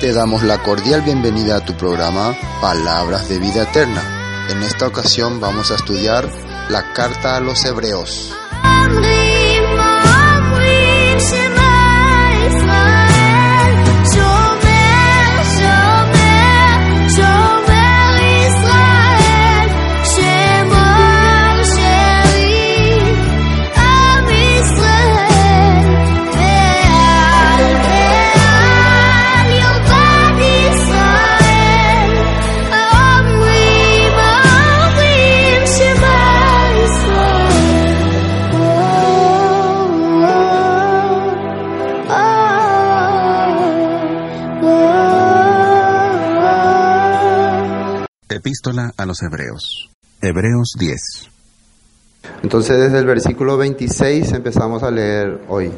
Te damos la cordial bienvenida a tu programa Palabras de Vida Eterna. En esta ocasión vamos a estudiar la carta a los hebreos. Epístola a los Hebreos. Hebreos 10. Entonces desde el versículo 26 empezamos a leer hoy.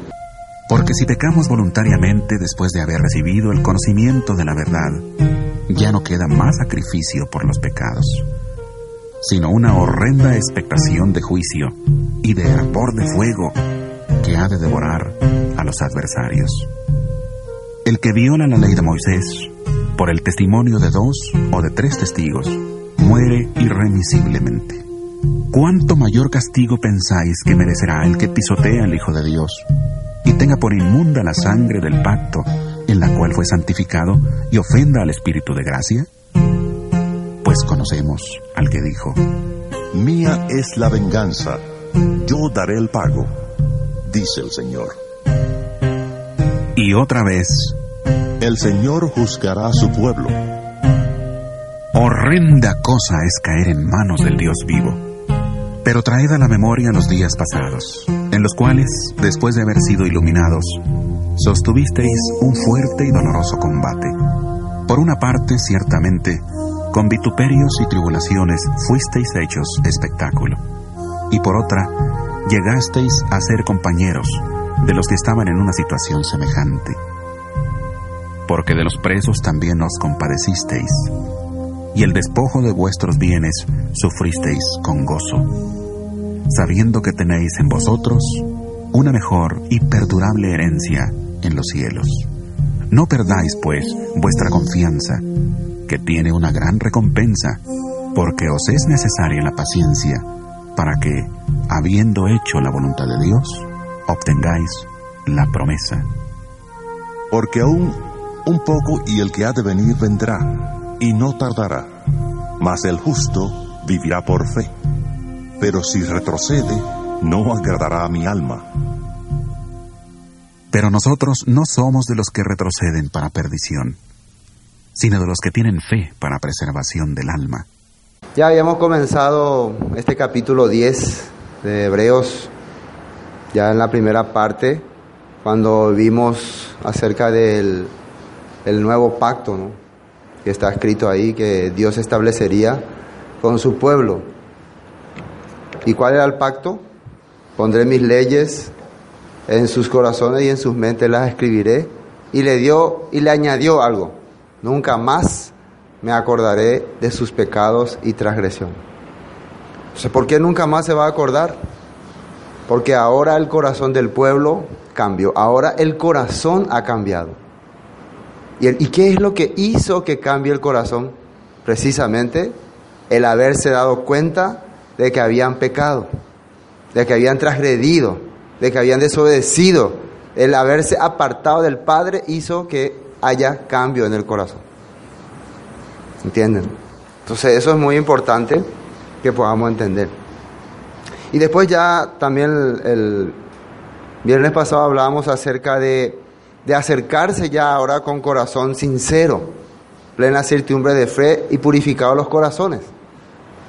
Porque si pecamos voluntariamente después de haber recibido el conocimiento de la verdad, ya no queda más sacrificio por los pecados, sino una horrenda expectación de juicio y de hervor de fuego que ha de devorar a los adversarios. El que viola la ley de Moisés por el testimonio de dos o de tres testigos, muere irremisiblemente. ¿Cuánto mayor castigo pensáis que merecerá el que pisotea al Hijo de Dios y tenga por inmunda la sangre del pacto en la cual fue santificado y ofenda al Espíritu de gracia? Pues conocemos al que dijo, Mía es la venganza, yo daré el pago, dice el Señor. Y otra vez, el Señor juzgará a su pueblo. Horrenda cosa es caer en manos del Dios vivo. Pero traed a la memoria los días pasados, en los cuales, después de haber sido iluminados, sostuvisteis un fuerte y doloroso combate. Por una parte, ciertamente, con vituperios y tribulaciones fuisteis hechos espectáculo, y por otra, llegasteis a ser compañeros de los que estaban en una situación semejante porque de los presos también os compadecisteis, y el despojo de vuestros bienes sufristeis con gozo, sabiendo que tenéis en vosotros una mejor y perdurable herencia en los cielos. No perdáis, pues, vuestra confianza, que tiene una gran recompensa, porque os es necesaria la paciencia, para que, habiendo hecho la voluntad de Dios, obtengáis la promesa. Porque aún un poco y el que ha de venir vendrá, y no tardará. Mas el justo vivirá por fe. Pero si retrocede, no agradará a mi alma. Pero nosotros no somos de los que retroceden para perdición, sino de los que tienen fe para preservación del alma. Ya habíamos comenzado este capítulo 10 de Hebreos, ya en la primera parte, cuando vimos acerca del el nuevo pacto, ¿no? que está escrito ahí, que Dios establecería con su pueblo. ¿Y cuál era el pacto? Pondré mis leyes en sus corazones y en sus mentes las escribiré. Y le dio y le añadió algo. Nunca más me acordaré de sus pecados y transgresión. ¿por qué nunca más se va a acordar? Porque ahora el corazón del pueblo cambió. Ahora el corazón ha cambiado. ¿Y, qué es lo que hizo que cambie el corazón? Precisamente el haberse dado cuenta de que habían pecado, de que habían transgredido, de que habían desobedecido. El haberse apartado del Padre hizo que haya cambio en el corazón. ¿Entienden? Entonces eso es muy importante que podamos entender. Y después ya también el viernes pasado hablábamos acerca de de acercarse ya ahora con corazón sincero, plena certidumbre de fe y purificados los corazones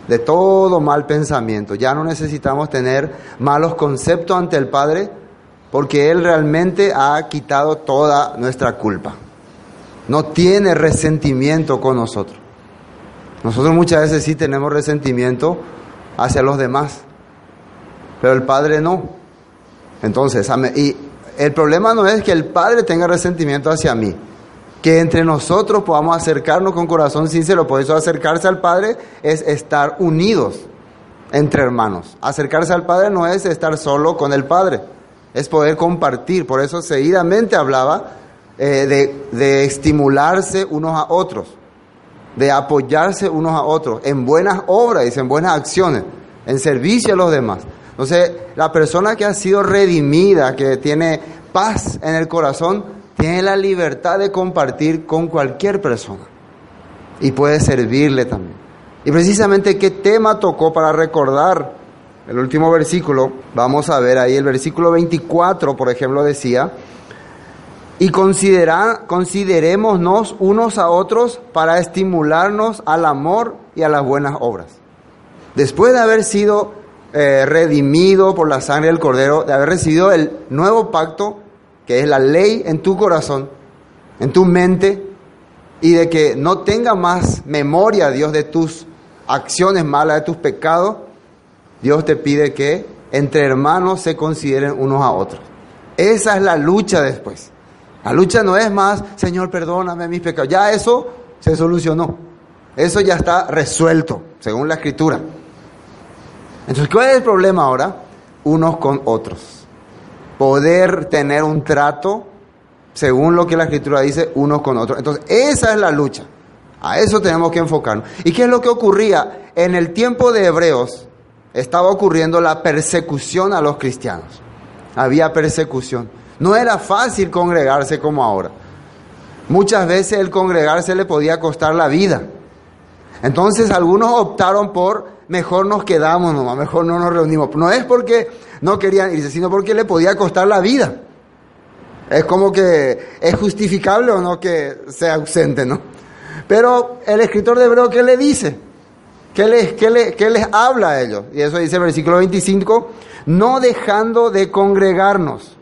de todo mal pensamiento. Ya no necesitamos tener malos conceptos ante el Padre porque Él realmente ha quitado toda nuestra culpa. No tiene resentimiento con nosotros. Nosotros muchas veces sí tenemos resentimiento hacia los demás, pero el Padre no. Entonces, y el problema no es que el Padre tenga resentimiento hacia mí, que entre nosotros podamos acercarnos con corazón sincero. Por eso acercarse al Padre es estar unidos entre hermanos. Acercarse al Padre no es estar solo con el Padre, es poder compartir. Por eso seguidamente hablaba eh, de, estimularse unos a otros, de apoyarse unos a otros en buenas obras, en buenas acciones, en servicio a los demás. Entonces, la persona que ha sido redimida, que tiene paz en el corazón, tiene la libertad de compartir con cualquier persona y puede servirle también. Y precisamente qué tema tocó para recordar el último versículo, vamos a ver ahí el versículo 24, por ejemplo, decía, y considera, considerémonos unos a otros para estimularnos al amor y a las buenas obras. Después de haber sido eh, redimido por la sangre del Cordero, de haber recibido el nuevo pacto, que es la ley en tu corazón, en tu mente, y de que no tenga más memoria, Dios, de tus acciones malas, de tus pecados, Dios te pide que entre hermanos se consideren unos a otros. Esa es la lucha después. La lucha no es más, Señor, perdóname mis pecados. Ya eso se solucionó. Eso ya está resuelto, según la escritura. Entonces, ¿cuál es el problema ahora? Unos con otros poder tener un trato según lo que la escritura dice unos con otros. Entonces, esa es la lucha. A eso tenemos que enfocarnos. ¿Y qué es lo que ocurría? En el tiempo de Hebreos estaba ocurriendo la persecución a los cristianos. Había persecución. No era fácil congregarse como ahora. Muchas veces el congregarse le podía costar la vida. Entonces algunos optaron por mejor nos quedamos nomás, mejor no nos reunimos. No es porque no querían irse, sino porque le podía costar la vida. Es como que es justificable o no que sea ausente, ¿no? Pero el escritor de Hebreo, ¿qué le dice? ¿Qué les, qué, le, ¿Qué les habla a ellos? Y eso dice el versículo 25, no dejando de congregarnos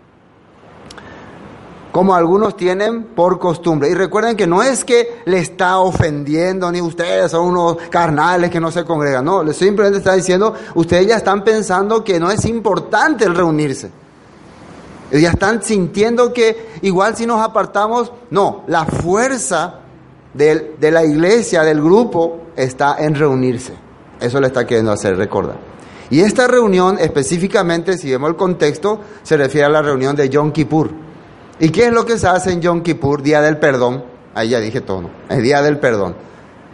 como algunos tienen por costumbre. Y recuerden que no es que le está ofendiendo, ni ustedes son unos carnales que no se congregan, no, le simplemente está diciendo, ustedes ya están pensando que no es importante el reunirse. Ya están sintiendo que igual si nos apartamos, no, la fuerza de, de la iglesia, del grupo, está en reunirse. Eso le está queriendo hacer recordar. Y esta reunión específicamente, si vemos el contexto, se refiere a la reunión de Yom Kippur ¿Y qué es lo que se hace en Yom Kippur, Día del Perdón? Ahí ya dije todo, ¿no? Es Día del Perdón.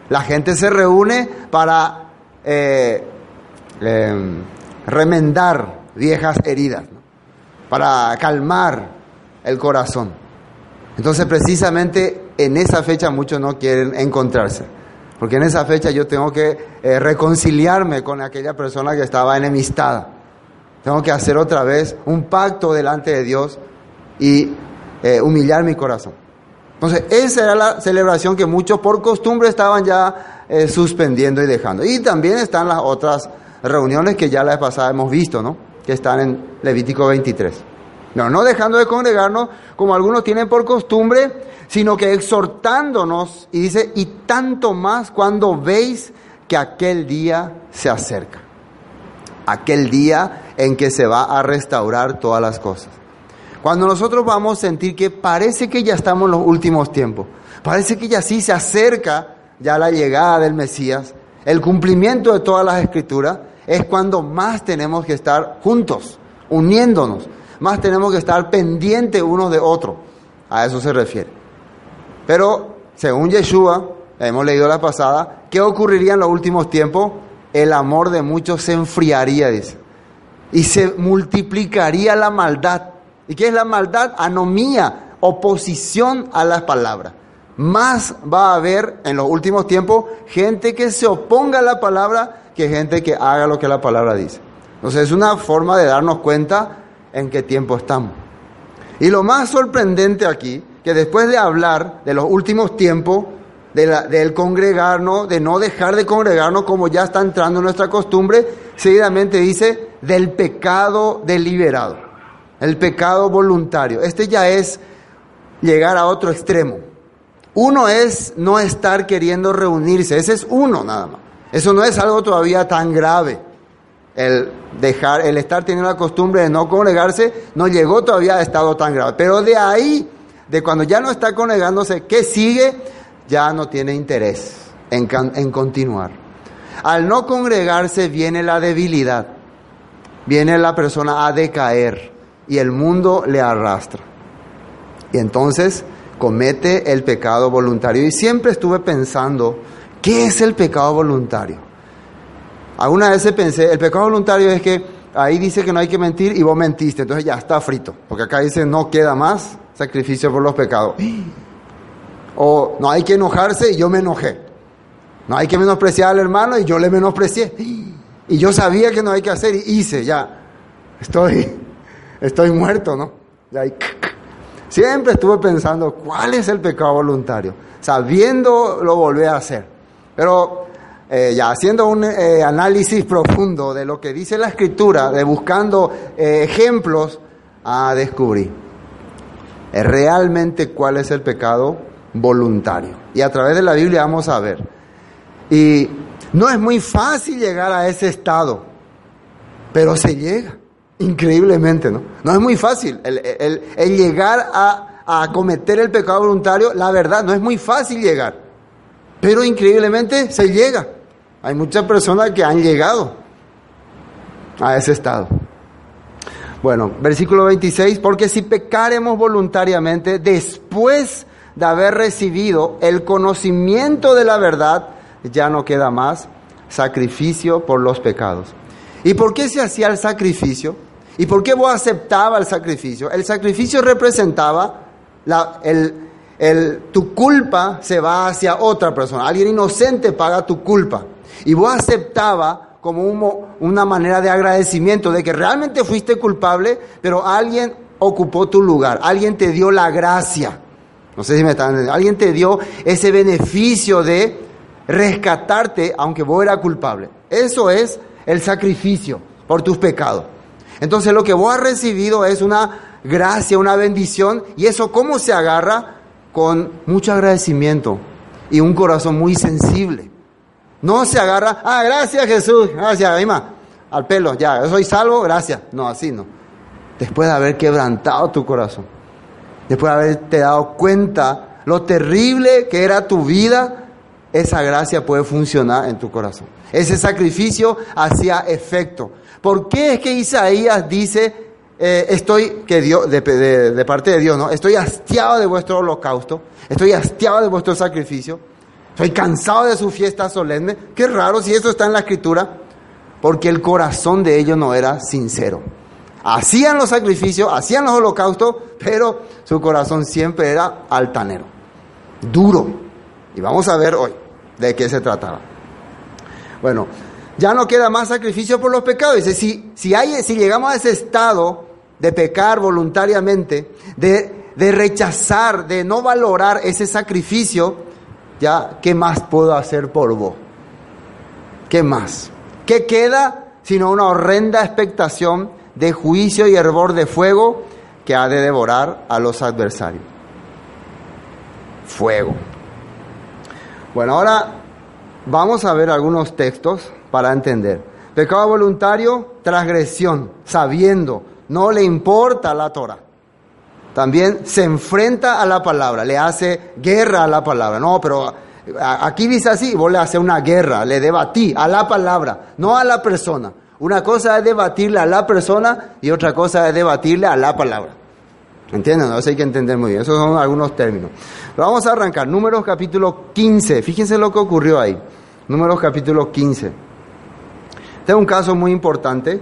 La gente se reúne para eh, em, remendar viejas heridas, para calmar el corazón. Entonces precisamente en esa fecha muchos no quieren encontrarse, porque en esa fecha yo tengo que eh, reconciliarme con aquella persona que estaba enemistada. Tengo que hacer otra vez un pacto delante de Dios y eh, humillar mi corazón. Entonces, esa era la celebración que muchos por costumbre estaban ya eh, suspendiendo y dejando. Y también están las otras reuniones que ya la vez pasada hemos visto, ¿no? Que están en Levítico 23. No, no dejando de congregarnos como algunos tienen por costumbre, sino que exhortándonos, y dice, y tanto más cuando veis que aquel día se acerca. Aquel día en que se va a restaurar todas las cosas. Cuando nosotros vamos a sentir que parece que ya estamos en los últimos tiempos, parece que ya sí se acerca ya la llegada del Mesías, el cumplimiento de todas las escrituras, es cuando más tenemos que estar juntos, uniéndonos, más tenemos que estar pendientes unos de otros. A eso se refiere. Pero, según Yeshua, hemos leído la pasada, ¿qué ocurriría en los últimos tiempos? El amor de muchos se enfriaría, dice. Y se multiplicaría la maldad. ¿Y qué es la maldad? Anomía, oposición a las palabras. Más va a haber en los últimos tiempos gente que se oponga a la palabra que gente que haga lo que la palabra dice. Entonces es una forma de darnos cuenta en qué tiempo estamos. Y lo más sorprendente aquí, que después de hablar de los últimos tiempos, de del congregarnos, de no dejar de congregarnos como ya está entrando en nuestra costumbre, seguidamente dice del pecado deliberado, el pecado voluntario. Este ya es llegar a otro extremo. Uno es no estar queriendo reunirse, ese es uno nada más. Eso no es algo todavía tan grave. El dejar, el estar teniendo la costumbre de no congregarse no llegó todavía a estado tan grave. Pero de ahí, de cuando ya no está congregándose, ¿qué sigue? Ya no tiene interés en, en continuar. Al no congregarse viene la debilidad, viene la persona a decaer y el mundo le arrastra. Y entonces comete el pecado voluntario. Y siempre estuve pensando, ¿qué es el pecado voluntario? Alguna vez pensé, el pecado voluntario es que ahí dice que no hay que mentir y vos mentiste, entonces ya está frito, porque acá dice no queda más sacrificio por los pecados. O no hay que enojarse y yo me enojé. No hay que menospreciar al hermano y yo le menosprecié. Y yo sabía que no hay que hacer y hice, ya. Estoy, estoy muerto, ¿no? Siempre estuve pensando, ¿cuál es el pecado voluntario? Sabiendo lo volví a hacer. Pero eh, ya haciendo un eh, análisis profundo de lo que dice la escritura, de buscando eh, ejemplos, a descubrir eh, realmente cuál es el pecado voluntario. Y a través de la Biblia vamos a ver. Y no es muy fácil llegar a ese estado, pero se llega, increíblemente, ¿no? No es muy fácil el, el- llegar a, a cometer el pecado voluntario, la verdad, no es muy fácil llegar, pero increíblemente se llega. Hay muchas personas que han llegado a ese estado. Bueno, versículo 26, porque si pecaremos voluntariamente después de haber recibido el conocimiento de la verdad, ya no queda más sacrificio por los pecados. ¿Y por qué se hacía el sacrificio? ¿Y por qué vos aceptabas el sacrificio? El sacrificio representaba la, el, el- tu culpa se va hacia otra persona. Alguien inocente paga tu culpa. Y vos aceptabas como un una manera de agradecimiento de que realmente fuiste culpable, pero alguien ocupó tu lugar, alguien te dio la gracia. No sé si me están entendiendo. Alguien te dio ese beneficio de rescatarte aunque vos eras culpable. Eso es el sacrificio por tus pecados. Entonces lo que vos has recibido es una gracia, una bendición, y eso cómo se agarra con mucho agradecimiento y un corazón muy sensible. No se agarra, ah, gracias Jesús, gracias, Aima, al pelo, ya, soy salvo, gracias. No, así no. Después de haber quebrantado tu corazón, después de haberte dado cuenta lo terrible que era tu vida, esa gracia puede funcionar en tu corazón. Ese sacrificio hacía efecto. ¿Por qué es que Isaías dice, eh, estoy, que Dios, de, de- parte de Dios, ¿no? Estoy hastiado de vuestro holocausto, estoy hastiado de vuestro sacrificio, estoy cansado de su fiesta solemne. Qué raro si eso está en la escritura, porque el corazón de ellos no era sincero. Hacían los sacrificios, hacían los holocaustos, pero su corazón siempre era altanero, duro. Y vamos a ver hoy de qué se trataba. Bueno, ya no queda más sacrificio por los pecados. Dice, si, si, si llegamos a ese estado de pecar voluntariamente, de, de rechazar, de no valorar ese sacrificio, ya, ¿qué más puedo hacer por vos? ¿Qué más? ¿Qué queda sino una horrenda expectación de juicio y hervor de fuego que ha de devorar a los adversarios? Fuego. Bueno, ahora vamos a ver algunos textos para entender. Pecado voluntario, transgresión, sabiendo, no le importa la Torah. También se enfrenta a la palabra, le hace guerra a la palabra. No, pero aquí dice así, vos le haces una guerra, le debatí a la palabra, no a la persona. Una cosa es debatirle a la persona y otra cosa es debatirle a la palabra. ¿Entienden? Eso hay que entender muy bien. Esos son algunos términos. Vamos a arrancar. Números capítulo 15. Fíjense lo que ocurrió ahí. Números capítulo 15. Es un caso muy importante.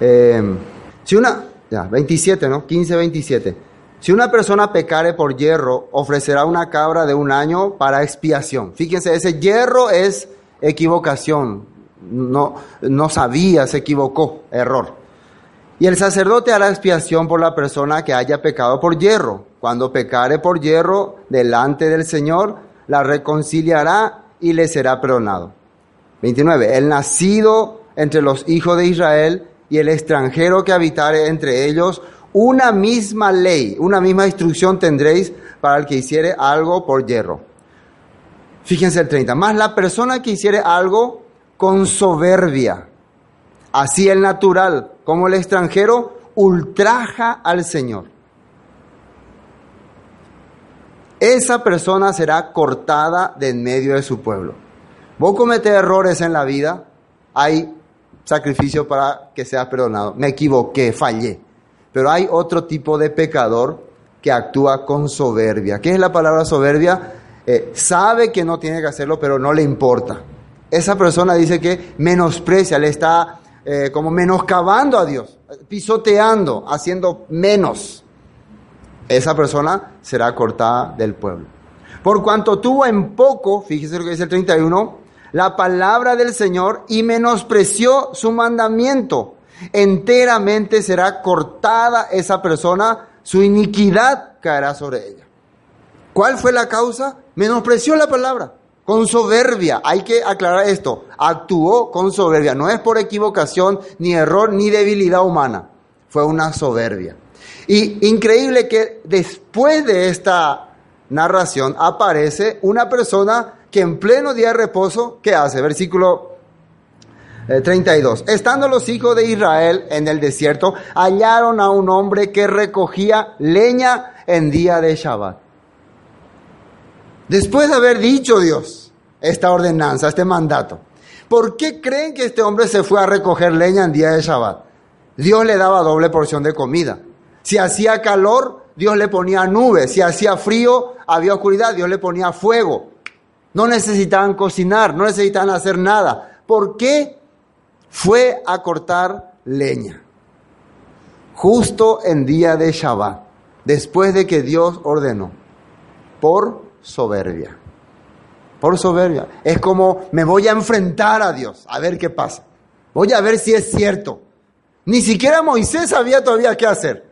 Eh, si una, ya, 27, ¿no? 15, 27. Si una persona pecare por hierro, ofrecerá una cabra de un año para expiación. Fíjense, ese hierro es equivocación. No, no sabía, se equivocó, error. Y el sacerdote hará expiación por la persona que haya pecado por hierro. Cuando pecare por hierro delante del Señor, la reconciliará y le será perdonado. 29. El nacido entre los hijos de Israel y el extranjero que habitare entre ellos, una misma ley, una misma instrucción tendréis para el que hiciere algo por hierro. Fíjense el 30. Más la persona que hiciere algo con soberbia, así el natural como el extranjero, ultraja al Señor. Esa persona será cortada de en medio de su pueblo. Vos cometés errores en la vida, hay sacrificio para que seas perdonado. Me equivoqué, fallé. Pero hay otro tipo de pecador que actúa con soberbia. ¿Qué es la palabra soberbia? Eh, sabe que no tiene que hacerlo, pero no le importa. Esa persona dice que menosprecia, le está eh, como menoscabando a Dios, pisoteando, haciendo menos. Esa persona será cortada del pueblo. Por cuanto tuvo en poco, fíjese lo que dice el 31, la palabra del Señor y menospreció su mandamiento. Enteramente será cortada esa persona, su iniquidad caerá sobre ella. ¿Cuál fue la causa? Menospreció la palabra, con soberbia. Hay que aclarar esto. Actuó con soberbia. No es por equivocación, ni error, ni debilidad humana. Fue una soberbia. Y increíble que después de esta narración aparece una persona que en pleno día de reposo, ¿qué hace? Versículo 32. Eh, Estando los hijos de Israel en el desierto, hallaron a un hombre que recogía leña en día de Shabbat. Después de haber dicho Dios esta ordenanza, este mandato, ¿por qué creen que este hombre se fue a recoger leña en día de Shabbat? Dios le daba doble porción de comida. Si hacía calor, Dios le ponía nubes. Si hacía frío, había oscuridad, Dios le ponía fuego. No necesitaban cocinar, no necesitaban hacer nada. ¿Por qué fue a cortar leña? Justo en día de Shabbat, después de que Dios ordenó, por soberbia. Por soberbia. Es como me voy a enfrentar a Dios, a ver qué pasa. Voy a ver si es cierto. Ni siquiera Moisés sabía todavía qué hacer.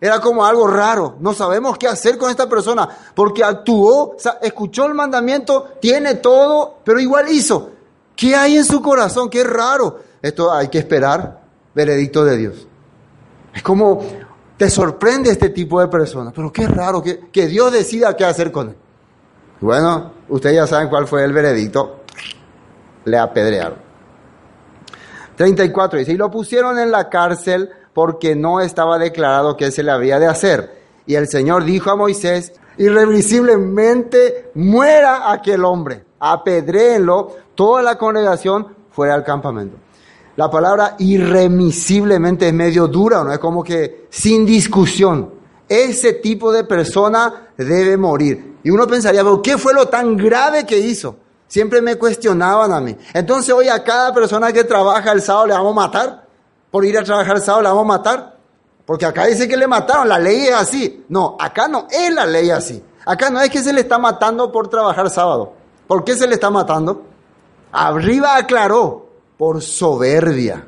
Era como algo raro. No sabemos qué hacer con esta persona porque actuó, escuchó el mandamiento, tiene todo, pero igual hizo. ¿Qué hay en su corazón? Qué raro. Esto hay que esperar veredicto de Dios. Es como te sorprende este tipo de personas, pero qué raro que, que Dios decida qué hacer con él. Bueno, ustedes ya saben cuál fue el veredicto. Le apedrearon. 34 dice, y lo pusieron en la cárcel porque no estaba declarado que se le había de hacer. Y el Señor dijo a Moisés, irrevisiblemente muera aquel hombre, apedréenlo, toda la congregación fuera al campamento. La palabra irremisiblemente es medio dura, ¿no? Es como que sin discusión. Ese tipo de persona debe morir. Y uno pensaría, pero ¿qué fue lo tan grave que hizo? Siempre me cuestionaban a mí. Entonces hoy a cada persona que trabaja el sábado le vamos a matar por ir a trabajar el sábado la vamos a matar. Porque acá dice que le mataron, la ley es así. No, acá no es la ley así. Acá no es que se le está matando por trabajar sábado. ¿Por qué se le está matando? Arriba aclaró, por soberbia.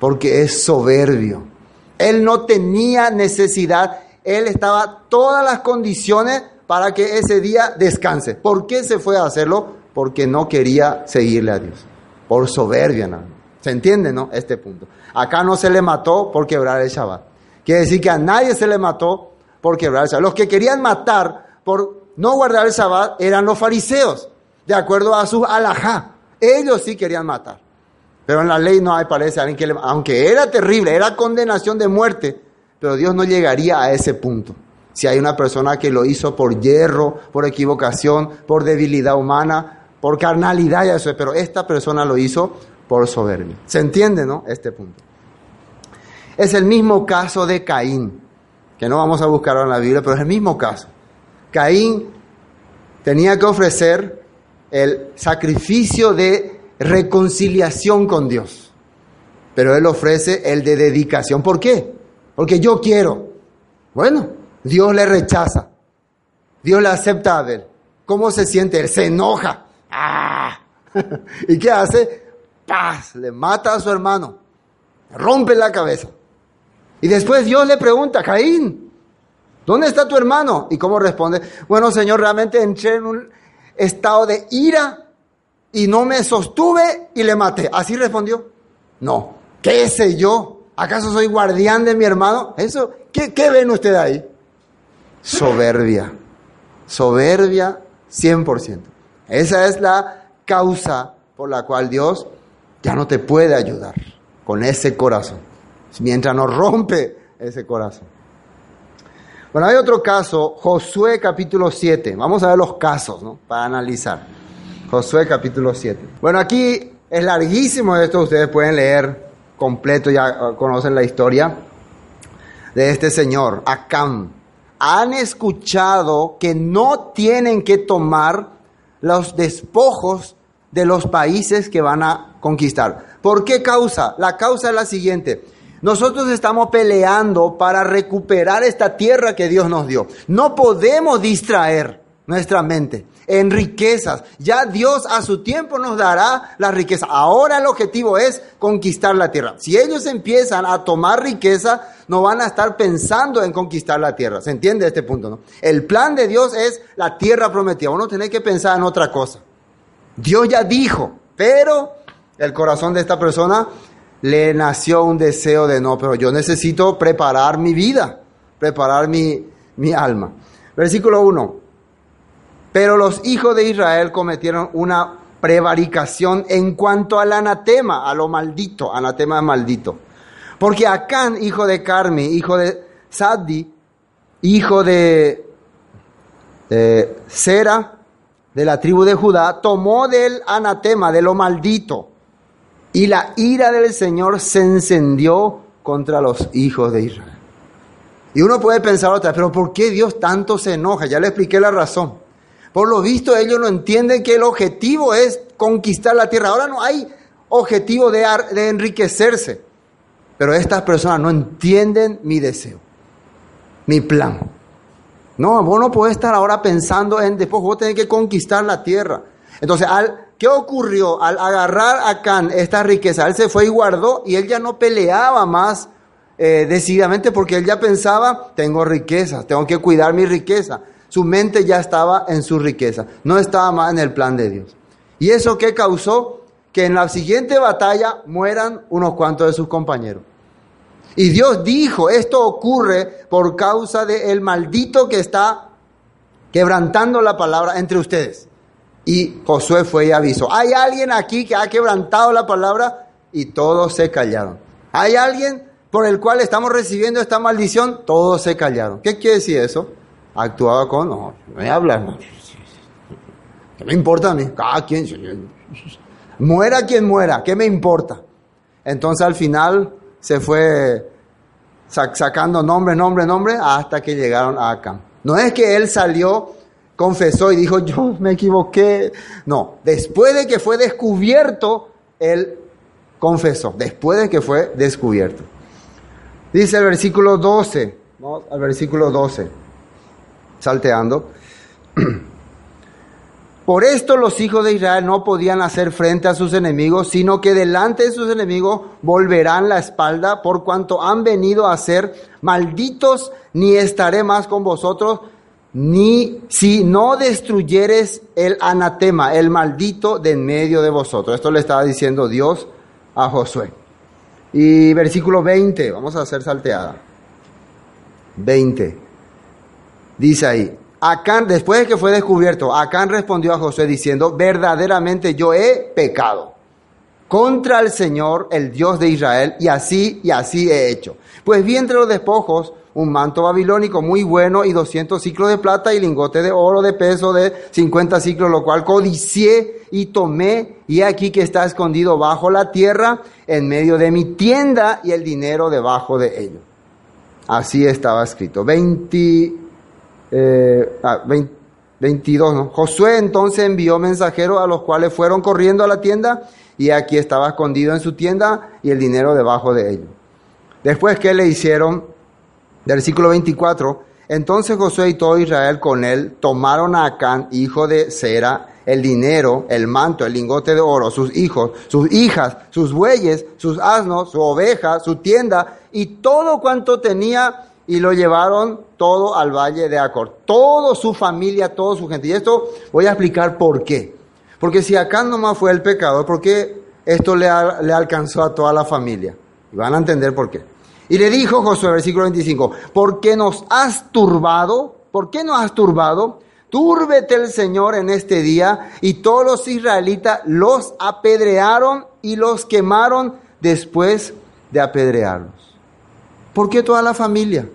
Porque es soberbio. Él no tenía necesidad, él estaba todas las condiciones para que ese día descanse. ¿Por qué se fue a hacerlo? Porque no quería seguirle a Dios. Por soberbia, nada. ¿Se entiende, no? Este punto. Acá no se le mató por quebrar el Shabbat. Quiere decir que a nadie se le mató por quebrar el Shabbat. Los que querían matar por no guardar el Shabbat eran los fariseos, de acuerdo a su alajá. Ellos sí querían matar. Pero en la ley no hay, alguien que aunque era terrible, era condenación de muerte, pero Dios no llegaría a ese punto. Si hay una persona que lo hizo por hierro, por equivocación, por debilidad humana, por carnalidad y eso, pero esta persona lo hizo por soberbia. ¿Se entiende, no? Este punto. Es el mismo caso de Caín, que no vamos a buscar en la Biblia, pero es el mismo caso. Caín tenía que ofrecer el sacrificio de reconciliación con Dios, pero él ofrece el de dedicación. ¿Por qué? Porque yo quiero. Bueno, Dios le rechaza. Dios le acepta a Abel. ¿Cómo se siente? Él se enoja. ¡Ah! ¿Y qué hace? Paz, le mata a su hermano, rompe la cabeza. Y después Dios le pregunta, Caín, ¿dónde está tu hermano? ¿Y cómo responde? Bueno, Señor, realmente entré en un, estado de ira y no me sostuve y le maté. Así respondió. No, ¿qué sé yo? ¿Acaso soy guardián de mi hermano? Eso, ¿qué, qué ven ustedes ahí? Soberbia. Soberbia 100%. Esa es la causa por la cual Dios ya no te puede ayudar con ese corazón. Mientras no rompe ese corazón. Bueno, hay otro caso, Josué capítulo 7. Vamos a ver los casos, ¿no? Para analizar. Josué capítulo 7. Bueno, aquí es larguísimo esto, ustedes pueden leer completo, ya ah, conocen la historia de este señor, Acam. Han escuchado que no tienen que tomar los despojos de los países que van a conquistar. ¿Por qué causa? La causa es la siguiente. Nosotros estamos peleando para recuperar esta tierra que Dios nos dio. No podemos distraer nuestra mente en riquezas. Ya Dios a su tiempo nos dará la riqueza. Ahora el objetivo es conquistar la tierra. Si ellos empiezan a tomar riqueza, no van a estar pensando en conquistar la tierra. ¿Se entiende este punto? No? El plan de Dios es la tierra prometida. Uno tiene que pensar en otra cosa. Dios ya dijo, pero el corazón de esta persona le nació un deseo de no, pero yo necesito preparar mi vida, preparar mi, mi alma. Versículo 1. Pero los hijos de Israel cometieron una prevaricación en cuanto al anatema, a lo maldito, anatema maldito. Porque Acán, hijo de Carmi, hijo de Saddi, hijo de eh, Sera, de la tribu de Judá, tomó del anatema, de lo maldito, y la ira del Señor se encendió contra los hijos de Israel. Y uno puede pensar otra, pero ¿por qué Dios tanto se enoja? Ya le expliqué la razón. Por lo visto ellos no entienden que el objetivo es conquistar la tierra. Ahora no hay objetivo de, de enriquecerse. Pero estas personas no entienden mi deseo, mi plan. No, vos no podés estar ahora pensando en después vos tenés que conquistar la tierra. Entonces, al, ¿qué ocurrió? Al agarrar a Can esta riqueza, él se fue y guardó y él ya no peleaba más eh, decididamente porque él ya pensaba, tengo riqueza, tengo que cuidar mi riqueza. Su mente ya estaba en su riqueza, no estaba más en el plan de Dios. ¿Y eso qué causó? Que en la siguiente batalla mueran unos cuantos de sus compañeros. Y Dios dijo, esto ocurre por causa del maldito que está quebrantando la palabra entre ustedes. Y Josué fue y avisó, hay alguien aquí que ha quebrantado la palabra y todos se callaron. Hay alguien por el cual estamos recibiendo esta maldición, todos se callaron. ¿Qué quiere decir eso? Actuaba con, no, no me hablan. ¿Qué me importa a mí? Cada quien, muera quien muera, ¿qué me importa? Entonces al final se fue sacando nombre, nombre, nombre, hasta que llegaron a Acá. No es que él salió confesó y dijo, yo me equivoqué. No, después de que fue descubierto, él confesó, después de que fue descubierto. Dice el versículo 12, vamos al versículo 12, salteando. Por esto los hijos de Israel no podían hacer frente a sus enemigos, sino que delante de sus enemigos volverán la espalda, por cuanto han venido a ser malditos, ni estaré más con vosotros, ni si no destruyeres el anatema, el maldito de en medio de vosotros. Esto le estaba diciendo Dios a Josué. Y versículo 20, vamos a hacer salteada. 20. Dice ahí, Acán, después de que fue descubierto, Acán respondió a Josué diciendo, verdaderamente yo he pecado contra el Señor, el Dios de Israel, y así y así he hecho. Pues vi entre los despojos un manto babilónico muy bueno y 200 ciclos de plata y lingote de oro de peso de 50 ciclos, lo cual codicié y tomé y aquí que está escondido bajo la tierra en medio de mi tienda y el dinero debajo de ello. Así estaba escrito. 20, 22, eh, ah, Josué entonces envió mensajeros a los cuales fueron corriendo a la tienda y aquí estaba escondido en su tienda y el dinero debajo de ello. Después que le hicieron Versículo 24. Entonces Josué y todo Israel con él tomaron a Acán, hijo de Sera, el dinero, el manto, el lingote de oro, sus hijos, sus hijas, sus bueyes, sus asnos, su oveja, su tienda y todo cuanto tenía y lo llevaron todo al valle de Acor. Toda su familia, toda su gente. Y esto voy a explicar por qué. Porque si acá nomás fue el pecador, ¿por qué esto le, le alcanzó a toda la familia? Y van a entender por qué. Y le dijo Josué, versículo 25, ¿por qué nos has turbado? ¿Por qué nos has turbado? Túrbete el Señor en este día. Y todos los israelitas los apedrearon y los quemaron después de apedrearlos. ¿Por qué toda la familia?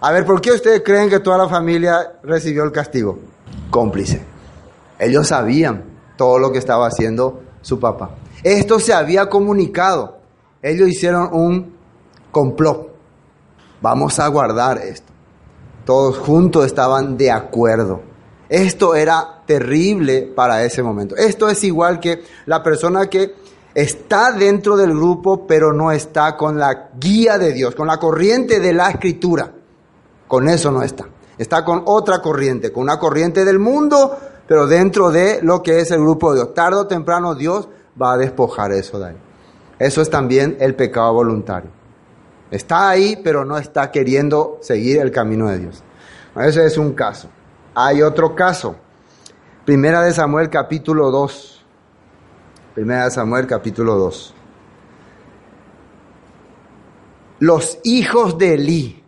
A ver, ¿por qué ustedes creen que toda la familia recibió el castigo? Cómplice. Ellos sabían todo lo que estaba haciendo su papá. Esto se había comunicado. Ellos hicieron un complot. Vamos a guardar esto. Todos juntos estaban de acuerdo. Esto era terrible para ese momento. Esto es igual que la persona que está dentro del grupo, pero no está con la guía de Dios, con la corriente de la escritura. Con eso no está. Está con otra corriente, con una corriente del mundo, pero dentro de lo que es el grupo de Dios. Tarde o temprano Dios va a despojar eso de ahí. Eso es también el pecado voluntario. Está ahí, pero no está queriendo seguir el camino de Dios. Ese es un caso. Hay otro caso. Primera de Samuel capítulo 2. Primera Samuel capítulo 2. Los hijos de Elí.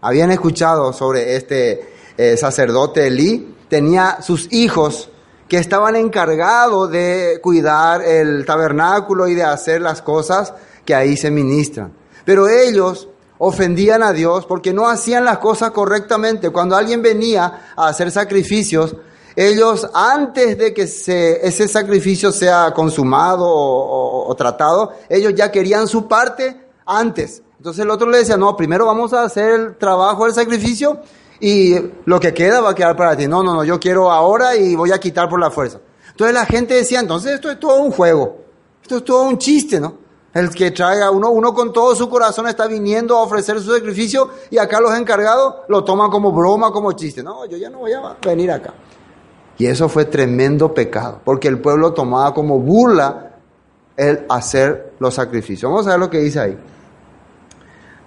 Habían escuchado sobre este eh, sacerdote Elí. Tenía sus hijos que estaban encargados de cuidar el tabernáculo y de hacer las cosas que ahí se ministran. Pero ellos ofendían a Dios porque no hacían las cosas correctamente. Cuando alguien venía a hacer sacrificios, ellos antes de que ese sacrificio sea consumado o, tratado, ellos ya querían su parte antes. Entonces el otro le decía, no, primero vamos a hacer el trabajo del sacrificio y lo que queda va a quedar para ti. No, no, no, yo quiero ahora y voy a quitar por la fuerza. Entonces la gente decía, entonces esto es todo un juego, esto es todo un chiste, ¿no? El que traiga uno, uno con todo su corazón está viniendo a ofrecer su sacrificio y acá los encargados lo toman como broma, como chiste. No, yo ya no voy a venir acá. Y eso fue tremendo pecado, porque el pueblo tomaba como burla el hacer los sacrificios. Vamos a ver lo que dice ahí.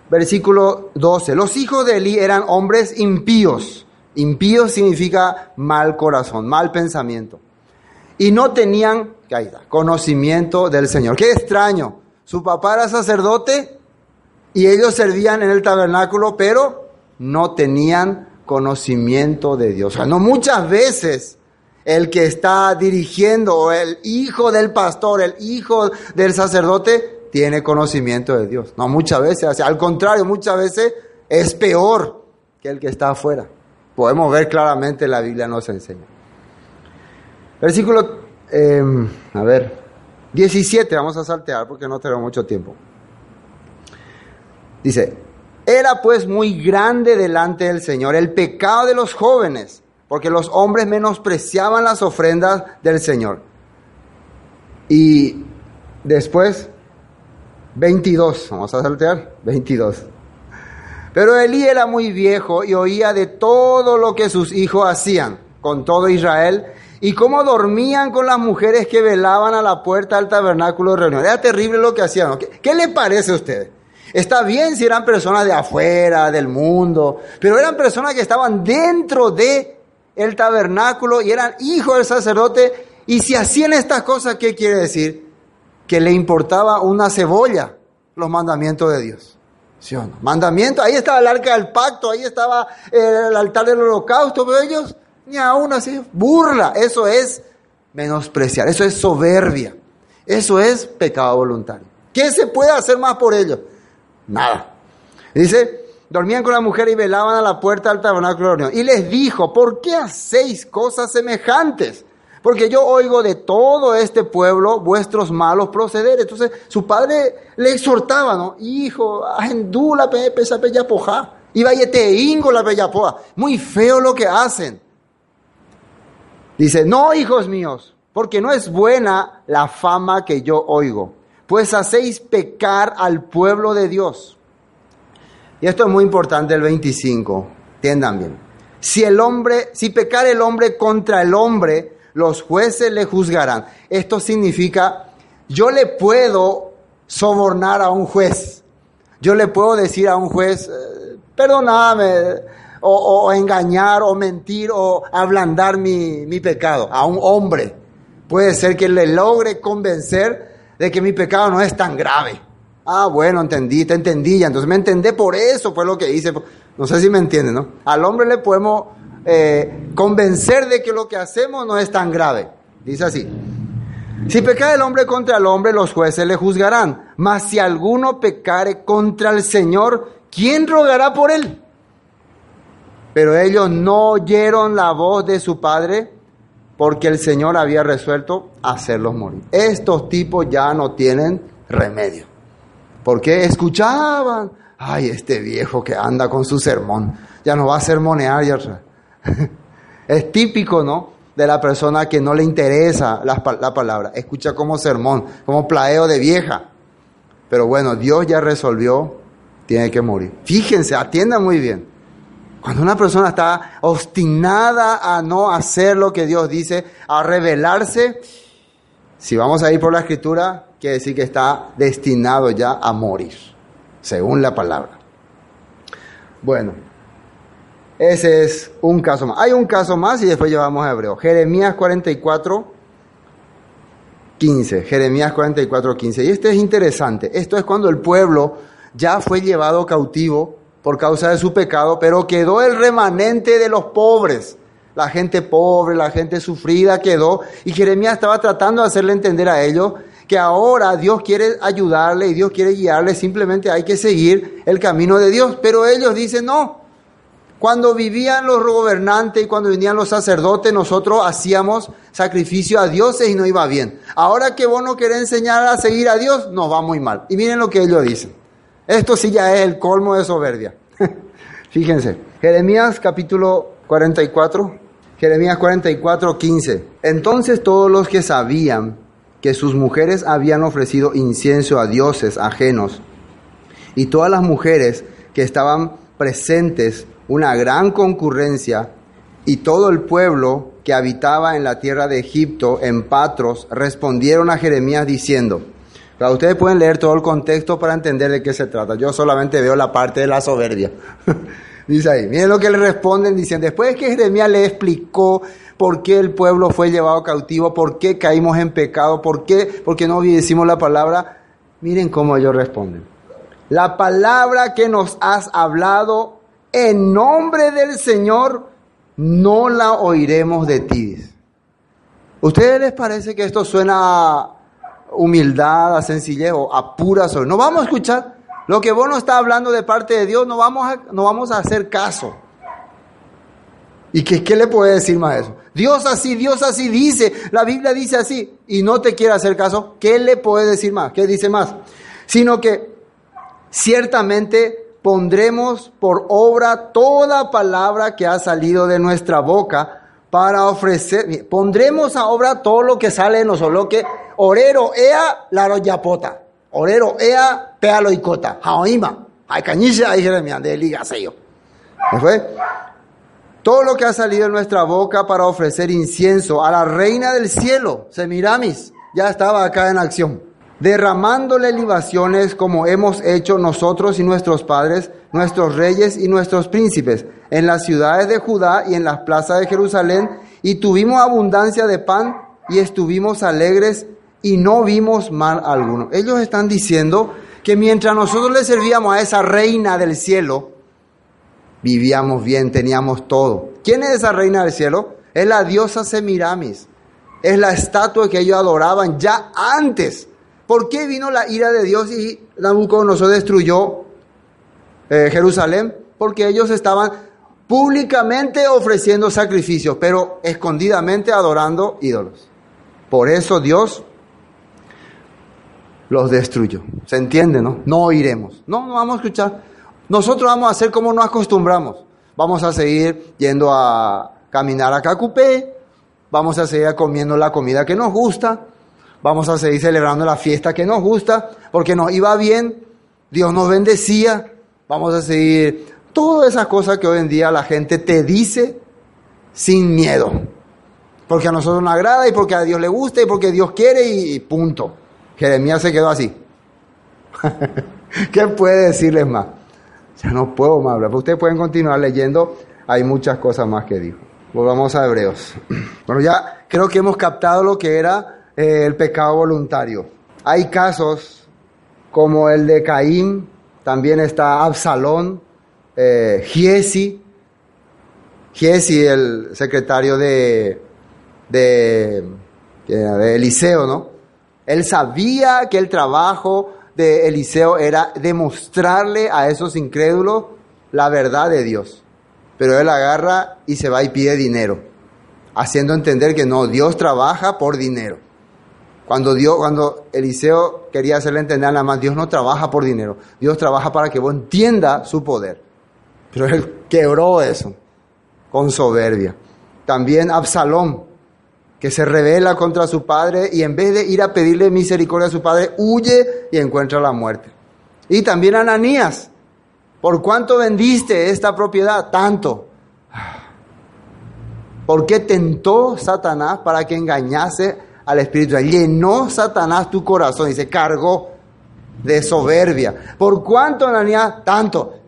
Versículo 12. Los hijos de Eli eran hombres impíos. Impíos significa mal corazón, mal pensamiento. Y no tenían conocimiento del Señor. Qué extraño. Su papá era sacerdote y ellos servían en el tabernáculo, pero no tenían conocimiento de Dios. No muchas veces el que está dirigiendo o el hijo del pastor, el hijo del sacerdote, tiene conocimiento de Dios. No muchas veces, al contrario, muchas veces es peor que el que está afuera. Podemos ver claramente, la Biblia nos enseña. Versículo, em, a ver, 17, vamos a saltear porque no tenemos mucho tiempo. Dice, era pues muy grande delante del Señor el pecado de los jóvenes, porque los hombres menospreciaban las ofrendas del Señor. Y después, 22, vamos a saltear, 22. Pero Elí era muy viejo y oía de todo lo que sus hijos hacían con todo Israel y cómo dormían con las mujeres que velaban a la puerta del tabernáculo de reunión. Era terrible lo que hacían. ¿Qué, ¿Qué, le parece a usted? Está bien si eran personas de afuera, del mundo, pero eran personas que estaban dentro de el tabernáculo y eran hijos del sacerdote. Y si hacían estas cosas, ¿qué quiere decir? Que le importaba una cebolla los mandamientos de Dios. ¿Sí o no? Mandamiento, ahí estaba el arca del pacto, ahí estaba el altar del holocausto, pero ellos ni aún así, burla, eso es menospreciar, eso es soberbia, eso es pecado voluntario. ¿Qué se puede hacer más por ellos? Nada. Dice, dormían con la mujer y velaban a la puerta del tabernáculo de reunión. Y les dijo, ¿por qué hacéis cosas semejantes? Porque yo oigo de todo este pueblo vuestros malos procederes. Entonces su padre le exhortaba, ¿no? Hijo, agendú la pesa poja. Y vayete ingo la poja. Muy feo lo que hacen. Dice, no, hijos míos, porque no es buena la fama que yo oigo, pues hacéis pecar al pueblo de Dios. Y esto es muy importante el 25, entiendan bien. Si el hombre, si pecar el hombre contra el hombre, los jueces le juzgarán. Esto significa, yo le puedo sobornar a un juez. Yo le puedo decir a un juez, eh, perdoname, o, engañar, o mentir, o ablandar mi, mi pecado a un hombre. Puede ser que le logre convencer de que mi pecado no es tan grave. Ah, bueno, entendí, te entendí ya. Entonces me entendé por eso, fue lo que hice. No sé si me entienden, ¿no? Al hombre le podemos eh, convencer de que lo que hacemos no es tan grave. Dice así. Si peca el hombre contra el hombre, los jueces le juzgarán. Mas si alguno pecare contra el Señor, ¿quién rogará por él? Pero ellos no oyeron la voz de su padre porque el Señor había resuelto hacerlos morir. Estos tipos ya no tienen remedio. Porque escuchaban, ay, este viejo que anda con su sermón, ya nos va a sermonear. Ya. es típico, ¿no? De la persona que no le interesa la, la palabra, escucha como sermón, como plaeo de vieja. Pero bueno, Dios ya resolvió, tiene que morir. Fíjense, atiendan muy bien. Cuando una persona está obstinada a no hacer lo que Dios dice, a rebelarse, si vamos a ir por la escritura, quiere decir que está destinado ya a morir, según la palabra. Bueno, ese es un caso más. Hay un caso más y después llevamos a Hebreo. Jeremías 44, 15. Jeremías 44, 15. Y este es interesante. Esto es cuando el pueblo ya fue llevado cautivo por causa de su pecado, pero quedó el remanente de los pobres. La gente pobre, la gente sufrida quedó. Y Jeremías estaba tratando de hacerle entender a ellos que ahora Dios quiere ayudarle y Dios quiere guiarle, simplemente hay que seguir el camino de Dios. Pero ellos dicen, no, cuando vivían los gobernantes y cuando venían los sacerdotes, nosotros hacíamos sacrificio a dioses y no iba bien. Ahora que vos no querés enseñar a seguir a Dios, nos va muy mal. Y miren lo que ellos dicen. Esto sí ya es el colmo de soberbia. Fíjense, Jeremías capítulo 44, Jeremías 44, 15. Entonces todos los que sabían que sus mujeres habían ofrecido incienso a dioses ajenos, y todas las mujeres que estaban presentes, una gran concurrencia, y todo el pueblo que habitaba en la tierra de Egipto, en Patros, respondieron a Jeremías diciendo, ustedes pueden leer todo el contexto para entender de qué se trata. Yo solamente veo la parte de la soberbia. Dice ahí, miren lo que le responden, dicen, después que Jeremías le explicó por qué el pueblo fue llevado cautivo, por qué caímos en pecado, por qué, porque no obedecimos la palabra, miren cómo ellos responden. La palabra que nos has hablado en nombre del Señor, no la oiremos de ti. ¿Ustedes les parece que esto suena humildad, a sencillez o a pura. No vamos a escuchar. Lo que vos no estás hablando de parte de Dios, no vamos a, no vamos a hacer caso. ¿Y qué, qué le puede decir más eso? Dios así, Dios así dice, la Biblia dice así, y no te quiere hacer caso, ¿qué le puede decir más? ¿Qué dice más? Sino que ciertamente pondremos por obra toda palabra que ha salido de nuestra boca para ofrecer, pondremos a obra todo lo que sale de nosotros, que orero ea laro yapota, orero ea pealo icota, jaoima, cañilla, hay jeremia, de liga sello. fue? Todo lo que ha salido de nuestra boca para ofrecer incienso a la reina del cielo, Semiramis, ya estaba acá en acción, derramándole libaciones como hemos hecho nosotros y nuestros padres, nuestros reyes y nuestros príncipes, en las ciudades de Judá y en las plazas de Jerusalén, y tuvimos abundancia de pan y estuvimos alegres y no vimos mal alguno. Ellos están diciendo que mientras nosotros le servíamos a esa reina del cielo, vivíamos bien, teníamos todo. ¿Quién es esa reina del cielo? Es la diosa Semiramis. Es la estatua que ellos adoraban ya antes. ¿Por qué vino la ira de Dios y Nabucodonosor destruyó eh, Jerusalén? Porque ellos estaban públicamente ofreciendo sacrificios, pero escondidamente adorando ídolos. Por eso Dios los destruyó. ¿Se entiende, no? No oiremos. No, no vamos a escuchar. Nosotros vamos a hacer como nos acostumbramos. Vamos a seguir yendo a caminar a Cacupé. Vamos a seguir comiendo la comida que nos gusta. Vamos a seguir celebrando la fiesta que nos gusta. Porque nos iba bien. Dios nos bendecía. Vamos a seguir todas esas cosas que hoy en día la gente te dice sin miedo. Porque a nosotros nos agrada y porque a Dios le gusta y porque Dios quiere y punto. Jeremías se quedó así. ¿Qué puede decirles más? Ya no puedo más hablar. Ustedes pueden continuar leyendo, hay muchas cosas más que dijo. Volvamos a Hebreos. Bueno, ya creo que hemos captado lo que era eh, el pecado voluntario. Hay casos como el de Caín, también está Absalón, eh, Giesi, Giesi, el secretario de, de, de Eliseo, ¿no? Él sabía que el trabajo de Eliseo era demostrarle a esos incrédulos la verdad de Dios. Pero él agarra y se va y pide dinero, haciendo entender que no, Dios trabaja por dinero. Cuando, Dios, cuando Eliseo quería hacerle entender nada más, Dios no trabaja por dinero, Dios trabaja para que vos entienda su poder. Pero él quebró eso con soberbia. También Absalón, que se revela contra su padre y en vez de ir a pedirle misericordia a su padre, huye y encuentra la muerte. Y también Ananías, ¿por cuánto vendiste esta propiedad? Tanto. ¿Por qué tentó Satanás para que engañase al Espíritu? Llenó Satanás tu corazón y se cargó de soberbia. ¿Por cuánto, Ananías? Tanto.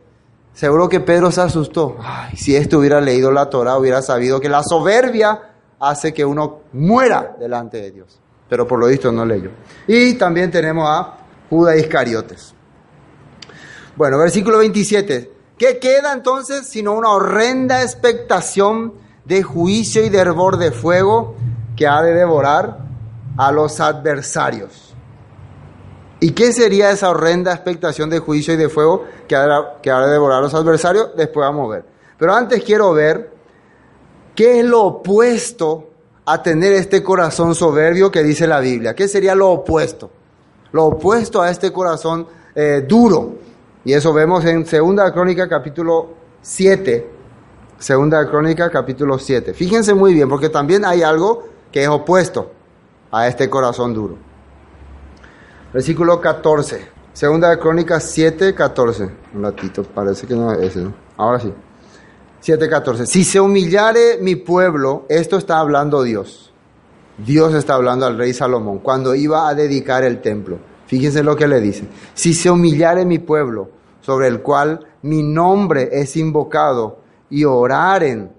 Seguro que Pedro se asustó. Si esto hubiera leído la Torah, hubiera sabido que la soberbia hace que uno muera delante de Dios. Pero por lo visto no leyó. Y también tenemos a Judas Iscariotes. Bueno, versículo 27. ¿Qué queda entonces sino una horrenda expectación de juicio y de hervor de fuego que ha de devorar a los adversarios? ¿Y qué sería esa horrenda expectación de juicio y de fuego que ha, que devorar a los adversarios? Después vamos a ver. Pero antes quiero ver qué es lo opuesto a tener este corazón soberbio que dice la Biblia. ¿Qué sería lo opuesto? Lo opuesto a este corazón eh, duro. Y eso vemos en Segunda Crónica capítulo 7. Segunda Crónica capítulo 7. Fíjense muy bien, porque también hay algo que es opuesto a este corazón duro. Versículo 14. Segunda Crónica 7, 14. Un ratito, parece que no es ese, ¿no? Ahora sí. 7:14. Si se humillare mi pueblo, esto está hablando Dios. Dios está hablando al rey Salomón cuando iba a dedicar el templo. Fíjense lo que le dice. Si se humillare mi pueblo, sobre el cual mi nombre es invocado, y oraren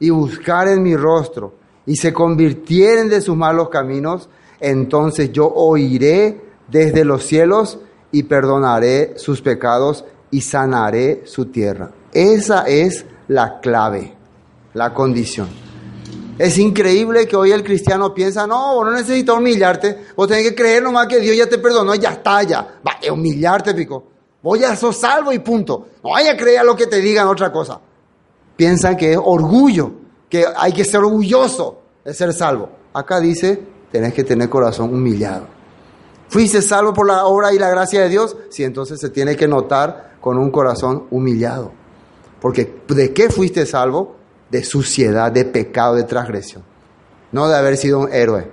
y buscaren mi rostro, y se convirtieren de sus malos caminos, entonces yo oiré desde los cielos y perdonaré sus pecados y sanaré su tierra. Esa es la clave, la condición. Es increíble que hoy el cristiano piensa, no, vos no necesitas humillarte, vos tenés que creer nomás que Dios ya te perdonó, ya está, ya. Va, a humillarte, pico. Vos ya sos salvo y punto. No vaya a creer lo que te digan otra cosa. Piensan que es orgullo, que hay que ser orgulloso de ser salvo. Acá dice, tenés que tener corazón humillado. ¿Fuiste salvo por la obra y la gracia de Dios? Sí, entonces se tiene que notar con un corazón humillado. Porque ¿de qué fuiste salvo? De suciedad, de pecado, de transgresión. No de haber sido un héroe.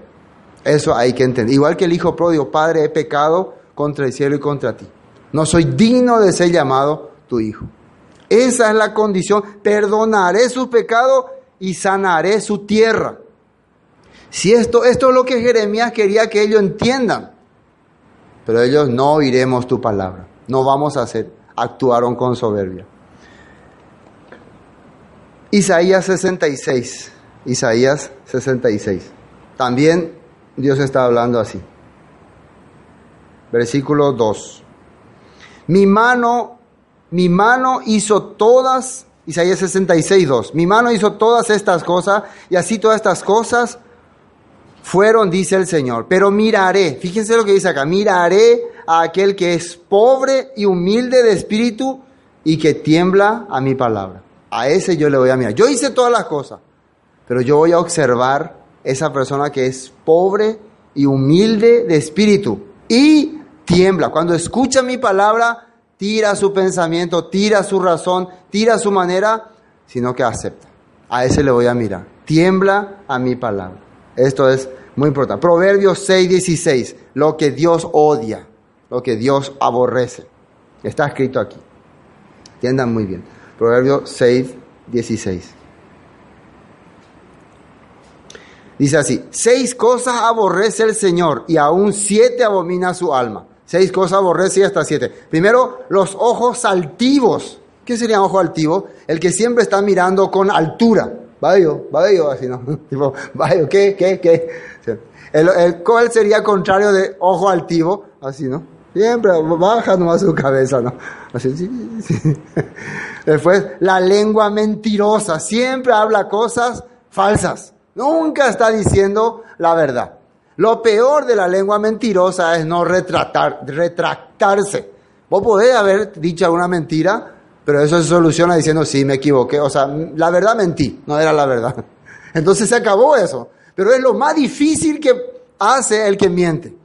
Eso hay que entender. Igual que el hijo pródigo, Padre, he pecado contra el cielo y contra ti. No soy digno de ser llamado tu hijo. Esa es la condición. Perdonaré su pecado y sanaré su tierra. Si esto, esto es lo que Jeremías quería que ellos entiendan. Pero ellos no oiremos tu palabra. No vamos a hacer. Actuaron con soberbia. Isaías 66. Isaías 66. También Dios está hablando así. Versículo 2. Mi mano, mi mano hizo todas, Isaías 66, 2. Mi mano hizo todas estas cosas y así todas estas cosas fueron, dice el Señor. Pero miraré, fíjense lo que dice acá, miraré a aquel que es pobre y humilde de espíritu y que tiembla a mi palabra. A ese yo le voy a mirar. Yo hice todas las cosas, pero yo voy a observar esa persona que es pobre y humilde de espíritu y tiembla. Cuando escucha mi palabra, tira su pensamiento, tira su razón, tira su manera, sino que acepta. A ese le voy a mirar. Tiembla a mi palabra. Esto es muy importante. Proverbios 6, 16. Lo que Dios odia, lo que Dios aborrece. Está escrito aquí. Entiendan muy bien. Proverbios 6, 16. Dice así, seis cosas aborrece el Señor y aún siete abomina su alma. Seis cosas aborrece y hasta siete. Primero, los ojos altivos. ¿Qué sería un ojo altivo? El que siempre está mirando con altura. Vaya, vaya, así, ¿no? Tipo, vaya, ¿qué, qué, qué? El, el, ¿Cuál sería contrario de ojo altivo? Así, ¿no? Siempre baja nomás su cabeza, ¿no? Así, sí, sí. Después, la lengua mentirosa. Siempre habla cosas falsas. Nunca está diciendo la verdad. Lo peor de la lengua mentirosa es no retratar, retractarse. Vos podés haber dicho alguna mentira, pero eso se soluciona diciendo, sí, me equivoqué. O sea, la verdad mentí, no era la verdad. Entonces se acabó eso. Pero es lo más difícil que hace el que miente.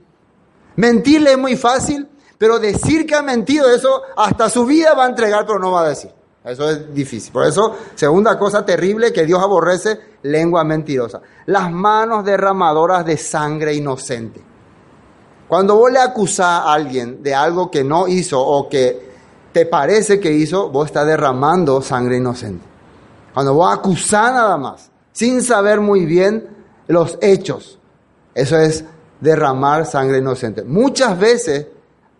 Mentirle es muy fácil, pero decir que ha mentido, eso hasta su vida va a entregar, pero no va a decir. Eso es difícil. Por eso, segunda cosa terrible que Dios aborrece, lengua mentirosa. Las manos derramadoras de sangre inocente. Cuando vos le acusás a alguien de algo que no hizo o que te parece que hizo, vos estás derramando sangre inocente. Cuando vos acusás nada más, sin saber muy bien los hechos, eso es derramar sangre inocente. Muchas veces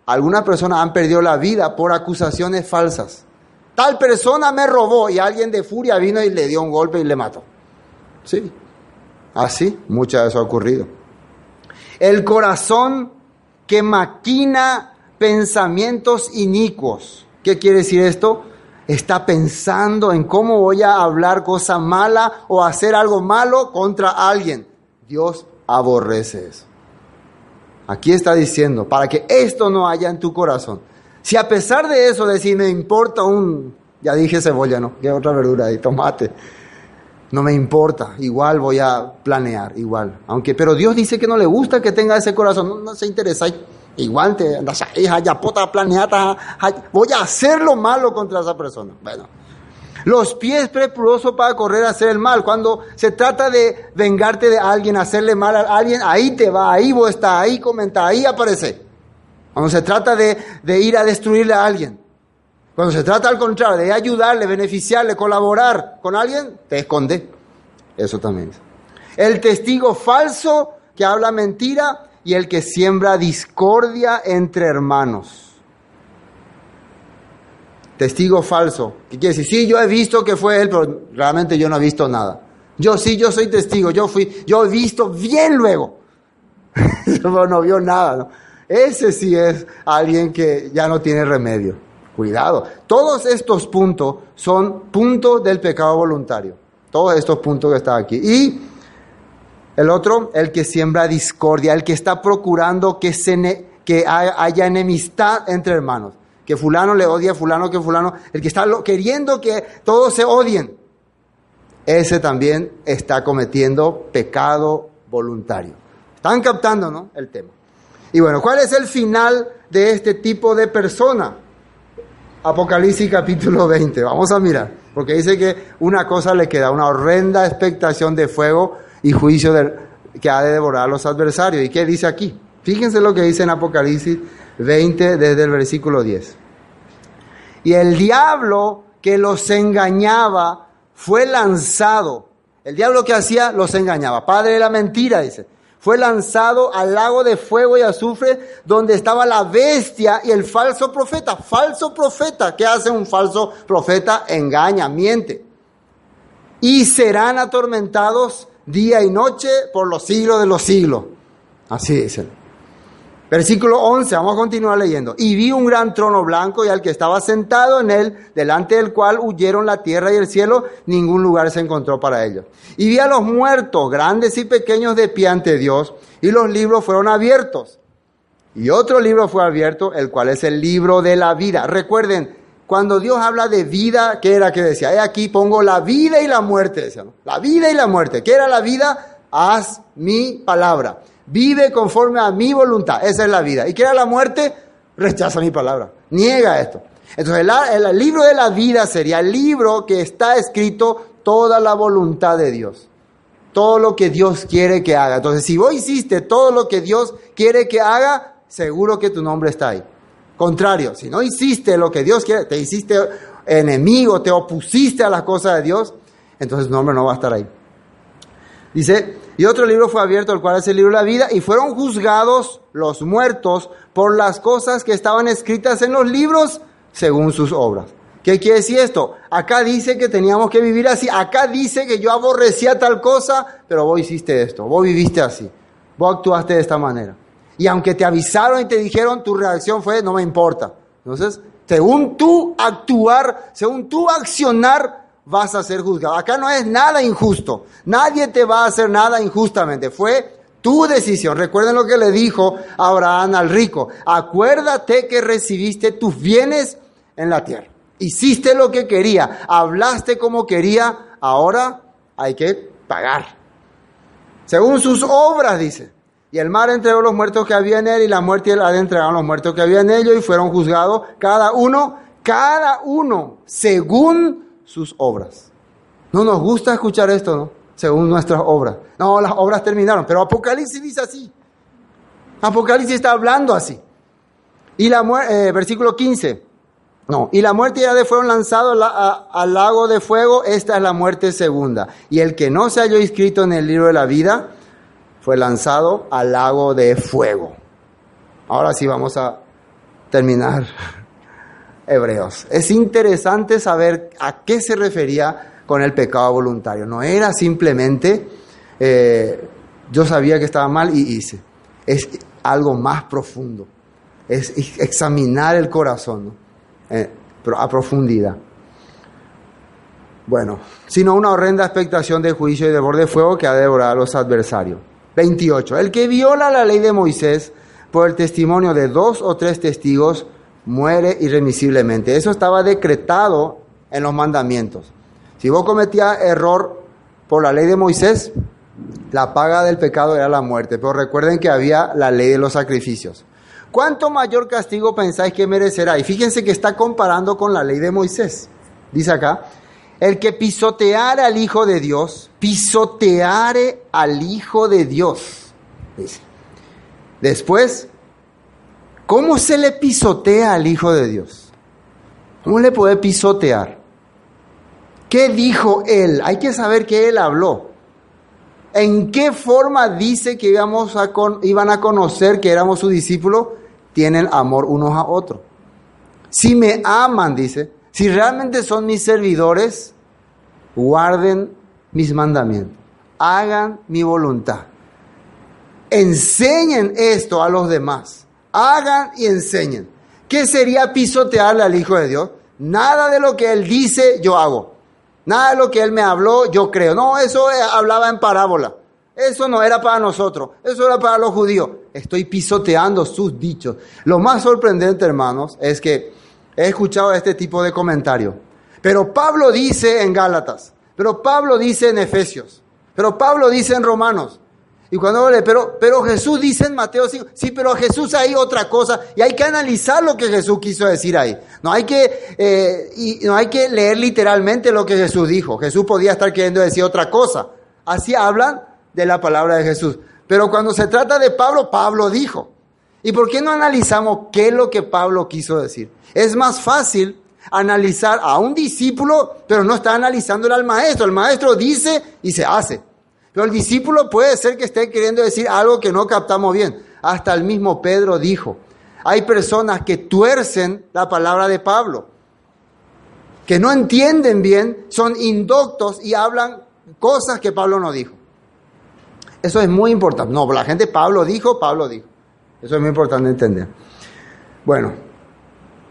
algunas personas han perdido la vida por acusaciones falsas. Tal persona me robó y alguien de furia vino y le dio un golpe y le mató. Sí, así muchas veces ha ocurrido. El corazón que maquina pensamientos inicuos. ¿Qué quiere decir esto? Está pensando en cómo voy a hablar cosa mala o hacer algo malo contra alguien. Dios aborrece eso. Aquí está diciendo, para que esto no haya en tu corazón. Si a pesar de eso decir, me importa un, ya dije cebolla, ¿no? ¿Qué otra verdura ahí? Tomate. No me importa, igual voy a planear, igual. Aunque, pero Dios dice que no le gusta que tenga ese corazón, no, se interesa. Igual te andas ahí, ya pota planeata, voy a hacer lo malo contra esa persona. Bueno, los pies prepurosos para correr a hacer el mal. Cuando se trata de vengarte de alguien, hacerle mal a alguien, ahí te va, ahí vos estás, ahí comenta, ahí aparece. Cuando se trata de, de ir a destruirle a alguien. Cuando se trata al contrario, de ayudarle, beneficiarle, colaborar con alguien, te esconde. Eso también. El testigo falso que habla mentira y el que siembra discordia entre hermanos. Testigo falso. ¿Qué quiere decir? Sí, yo he visto que fue él, pero realmente yo no he visto nada. Yo sí, yo soy testigo, yo fui, yo he visto bien luego. pero no vio nada. Ese sí es alguien que ya no tiene remedio. Cuidado. Todos estos puntos son puntos del pecado voluntario. Todos estos puntos que están aquí. Y el otro, el que siembra discordia, el que está procurando que, se que haya enemistad entre hermanos. Que fulano le odia a fulano, que fulano, el que está queriendo que todos se odien. Ese también está cometiendo pecado voluntario. Están captando, ¿no? El tema. Y bueno, ¿cuál es el final de este tipo de persona? Apocalipsis capítulo 20. Vamos a mirar, porque dice que una cosa le queda, una horrenda expectación de fuego y juicio que ha de devorar a los adversarios. ¿Y qué dice aquí? Fíjense lo que dice en Apocalipsis 20 desde el versículo 10. Y el diablo que los engañaba fue lanzado. El diablo que hacía los engañaba. Padre de la mentira, dice fue lanzado al lago de fuego y azufre donde estaba la bestia y el falso profeta. Falso profeta. ¿Qué hace un falso profeta? Engaña, miente. Y serán atormentados día y noche por los siglos de los siglos. Así dicen. Versículo 11, vamos a continuar leyendo. Y vi un gran trono blanco y al que estaba sentado en él, delante del cual huyeron la tierra y el cielo, ningún lugar se encontró para ellos. Y vi a los muertos, grandes y pequeños, de pie ante Dios, y los libros fueron abiertos. Y otro libro fue abierto, el cual es el libro de la vida. Recuerden, cuando Dios habla de vida, ¿qué era que decía? He aquí pongo la vida y la muerte, decía, La vida y la muerte. ¿Qué era la vida? Haz mi palabra. Vive conforme a mi voluntad. Esa es la vida. ¿Y qué era la muerte? Rechaza mi palabra. Niega esto. Entonces el, libro de la vida sería el libro que está escrito toda la voluntad de Dios. Todo lo que Dios quiere que haga. Entonces si vos hiciste todo lo que Dios quiere que haga, seguro que tu nombre está ahí. Contrario, si no hiciste lo que Dios quiere, te hiciste enemigo, te opusiste a las cosas de Dios, entonces tu nombre no va a estar ahí. Dice, Y otro libro fue abierto, el cual es el libro de la vida, y fueron juzgados los muertos por las cosas que estaban escritas en los libros según sus obras. ¿Qué quiere decir esto? Acá dice que teníamos que vivir así, acá dice que yo aborrecía tal cosa, pero vos hiciste esto, vos viviste así, vos actuaste de esta manera. Y aunque te avisaron y te dijeron, tu reacción fue, no me importa. Entonces, según tú actuar, según tú accionar, vas a ser juzgado. Acá no es nada injusto. Nadie te va a hacer nada injustamente. Fue tu decisión. Recuerden lo que le dijo Abraham al rico. Acuérdate que recibiste tus bienes en la tierra. Hiciste lo que quería, hablaste como quería, ahora hay que pagar. Según sus obras, dice. Y el mar entregó los muertos que había en él y la muerte y el Hades entregaron los muertos que había en ellos y fueron juzgados cada uno, cada uno, según sus obras. No nos gusta escuchar esto, ¿no? Según nuestras obras. No, las obras terminaron, pero Apocalipsis dice así. Apocalipsis está hablando así. Y la eh, versículo 15. No, y la muerte y Hades fueron lanzados al lago de fuego, esta es la muerte segunda. Y el que no se halló inscrito en el libro de la vida fue lanzado al lago de fuego. Ahora sí vamos a terminar Hebreos. Es interesante saber a qué se refería con el pecado voluntario. No era simplemente eh, yo sabía que estaba mal y hice. Es algo más profundo. Es examinar el corazón. Eh, a profundidad. Bueno, sino una horrenda expectación de juicio y de borde de fuego que ha de devorar a los adversarios. 28. El que viola la ley de Moisés por el testimonio de dos o tres testigos muere irremisiblemente. Eso estaba decretado en los mandamientos. Si vos cometías error por la ley de Moisés, la paga del pecado era la muerte. Pero recuerden que había la ley de los sacrificios. ¿Cuánto mayor castigo pensáis que merecerá? Y fíjense que está comparando con la ley de Moisés. Dice acá, el que pisoteare al Hijo de Dios, pisoteare al Hijo de Dios. Dice. Después, ¿cómo se le pisotea al Hijo de Dios? ¿Cómo le puede pisotear? ¿Qué dijo él? Hay que saber que él habló. ¿En qué forma dice que íbamos a iban a conocer que éramos su discípulo? tienen amor unos a otros. Si me aman, dice, si realmente son mis servidores, guarden mis mandamientos, hagan mi voluntad. Enseñen esto a los demás, hagan y enseñen. ¿Qué sería pisotearle al Hijo de Dios? Nada de lo que Él dice yo hago. Nada de lo que Él me habló yo creo. No, eso hablaba en parábola. Eso no era para nosotros, eso era para los judíos. Estoy pisoteando sus dichos. Lo más sorprendente, hermanos, es que he escuchado este tipo de comentarios. Pero Pablo dice en Gálatas, pero Pablo dice en Efesios, pero Pablo dice en Romanos. Y cuando le, pero, pero Jesús dice en Mateo 5, sí, pero a Jesús hay otra cosa y hay que analizar lo que Jesús quiso decir ahí. No hay que, eh, y no hay que leer literalmente lo que Jesús dijo. Jesús podía estar queriendo decir otra cosa. Así hablan de la palabra de Jesús. Pero cuando se trata de Pablo, Pablo dijo. ¿Y por qué no analizamos qué es lo que Pablo quiso decir? Es más fácil analizar a un discípulo, pero no está analizándole al maestro. El maestro dice y se hace. Pero el discípulo puede ser que esté queriendo decir algo que no captamos bien. Hasta el mismo Pedro dijo, hay personas que tuercen la palabra de Pablo, que no entienden bien, son indoctos y hablan cosas que Pablo no dijo. Eso es muy importante. No, la gente, Pablo dijo, Pablo dijo. Eso es muy importante entender. Bueno,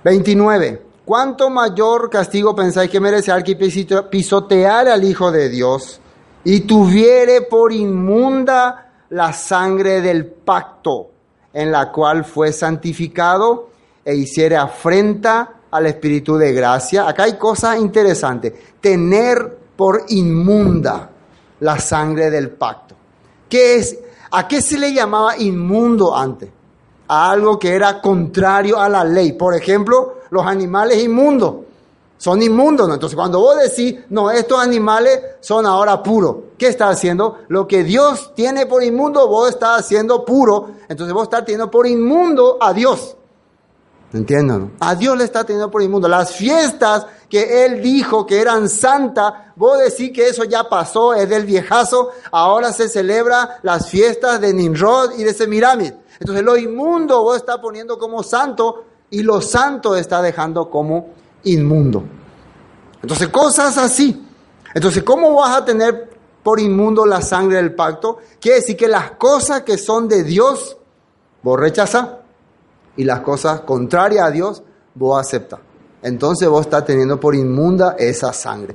29. ¿Cuánto mayor castigo pensáis que merece al que pisotear al Hijo de Dios y tuviere por inmunda la sangre del pacto en la cual fue santificado e hiciere afrenta al Espíritu de gracia? Acá hay cosas interesantes. Tener por inmunda la sangre del pacto. ¿Qué es? ¿A qué se le llamaba inmundo antes? A algo que era contrario a la ley. Por ejemplo, los animales inmundos. Son inmundos, ¿no? Entonces, cuando vos decís, no, estos animales son ahora puros, ¿qué estás haciendo? Lo que Dios tiene por inmundo, vos estás haciendo puro. Entonces, vos estás teniendo por inmundo a Dios. ¿Entienden? A Dios le está teniendo por inmundo. Las fiestas que él dijo que eran santas, vos decís que eso ya pasó, es del viejazo, ahora se celebra las fiestas de Nimrod y de Semiramis. Entonces lo inmundo vos está poniendo como santo y lo santo está dejando como inmundo. Entonces cosas así. Entonces, ¿cómo vas a tener por inmundo la sangre del pacto? Quiere decir que las cosas que son de Dios, vos rechazás. Y las cosas contrarias a Dios, vos aceptas. Entonces vos estás teniendo por inmunda esa sangre.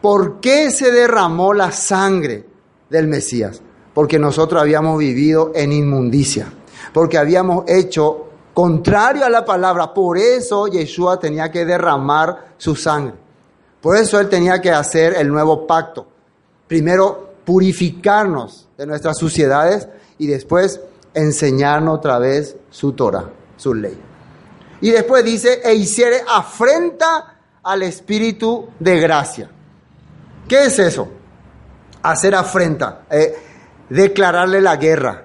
¿Por qué se derramó la sangre del Mesías? Porque nosotros habíamos vivido en inmundicia. Porque habíamos hecho contrario a la palabra. Por eso Yeshua tenía que derramar su sangre. Por eso él tenía que hacer el nuevo pacto. Primero, purificarnos de nuestras suciedades y después enseñarnos otra vez su Torah, su ley. Y después dice, e hiciere afrenta al Espíritu de gracia. ¿Qué es eso? Hacer afrenta, eh, declararle la guerra.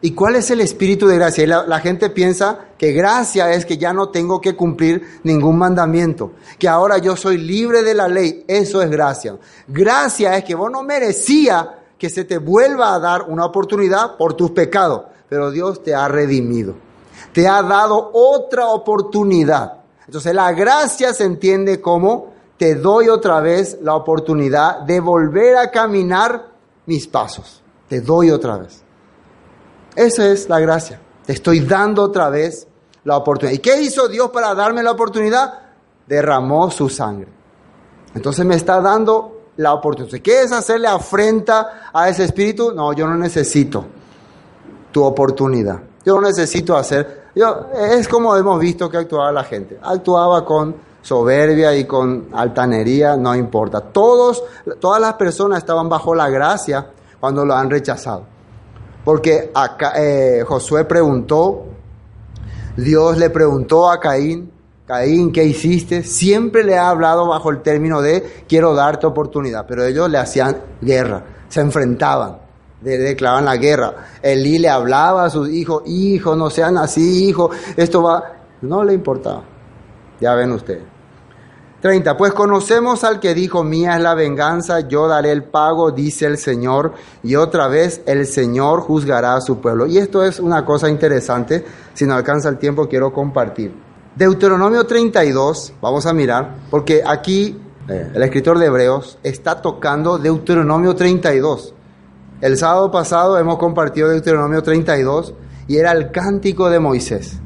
¿Y cuál es el espíritu de gracia? La, la, gente piensa que gracia es que ya no tengo que cumplir ningún mandamiento, que ahora yo soy libre de la ley. Eso es gracia. Gracia es que vos no merecía que se te vuelva a dar una oportunidad por tus pecados, pero Dios te ha redimido. Te ha dado otra oportunidad. Entonces la gracia se entiende como te doy otra vez la oportunidad de volver a caminar mis pasos. Te doy otra vez. Esa es la gracia. Te estoy dando otra vez la oportunidad. ¿Y qué hizo Dios para darme la oportunidad? Derramó su sangre. Entonces me está dando la oportunidad. ¿Qué es hacerle afrenta a ese espíritu? No, yo no necesito tu oportunidad. Yo necesito hacer. Yo, es como hemos visto que actuaba la gente. Actuaba con soberbia y con altanería, no importa. Todos, todas las personas estaban bajo la gracia cuando lo han rechazado. Porque eh, Josué preguntó, Dios le preguntó a Caín, Caín, ¿qué hiciste? Siempre le ha hablado bajo el término de quiero darte oportunidad, pero ellos le hacían guerra, se enfrentaban, declaraban la guerra. Elí le hablaba a sus hijos, hijo, no sean así, hijo, esto va, no le importaba. Ya ven ustedes. 30. Pues conocemos al que dijo, mía es la venganza, yo daré el pago, dice el Señor, y otra vez el Señor juzgará a su pueblo. Y esto es una cosa interesante, si no alcanza el tiempo quiero compartir. Deuteronomio 32, vamos a mirar, porque aquí eh, el escritor de Hebreos está tocando Deuteronomio 32. El sábado pasado hemos compartido Deuteronomio 32 y era el cántico de Moisés.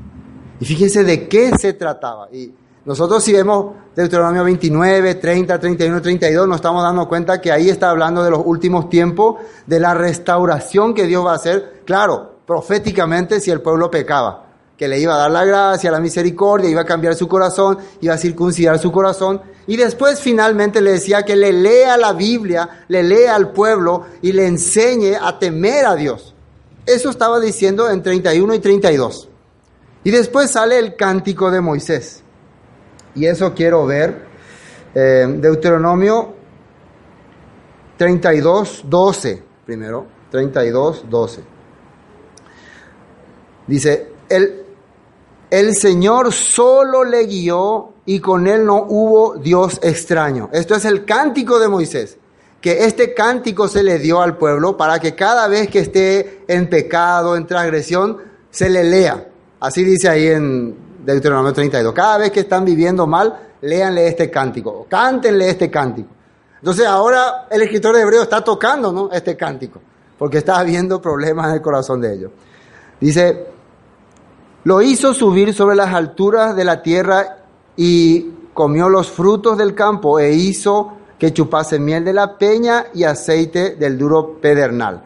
Y fíjense de qué se trataba. Y nosotros si vemos Deuteronomio 29, 30, 31, 32, nos estamos dando cuenta que ahí está hablando de los últimos tiempos, de la restauración que Dios va a hacer, claro, proféticamente si el pueblo pecaba, que le iba a dar la gracia, la misericordia, iba a cambiar su corazón, iba a circuncidar su corazón, y después finalmente le decía que le lea la Biblia, le lea al pueblo y le enseñe a temer a Dios. Eso estaba diciendo en 31 y 32. Y después sale el cántico de Moisés. Y eso quiero ver. Eh, Deuteronomio 32, 12. Primero, 32, 12. Dice, el, el Señor solo le guió y con él no hubo Dios extraño. Esto es el cántico de Moisés. Que este cántico se le dio al pueblo para que cada vez que esté en pecado, en transgresión, se le lea. Así dice ahí en Deuteronomio 32. Cada vez que están viviendo mal, léanle este cántico, cántenle este cántico. Entonces ahora el escritor de Hebreo está tocando ¿no? este cántico, porque está habiendo problemas en el corazón de ellos. Dice, lo hizo subir sobre las alturas de la tierra y comió los frutos del campo e hizo que chupase miel de la peña y aceite del duro pedernal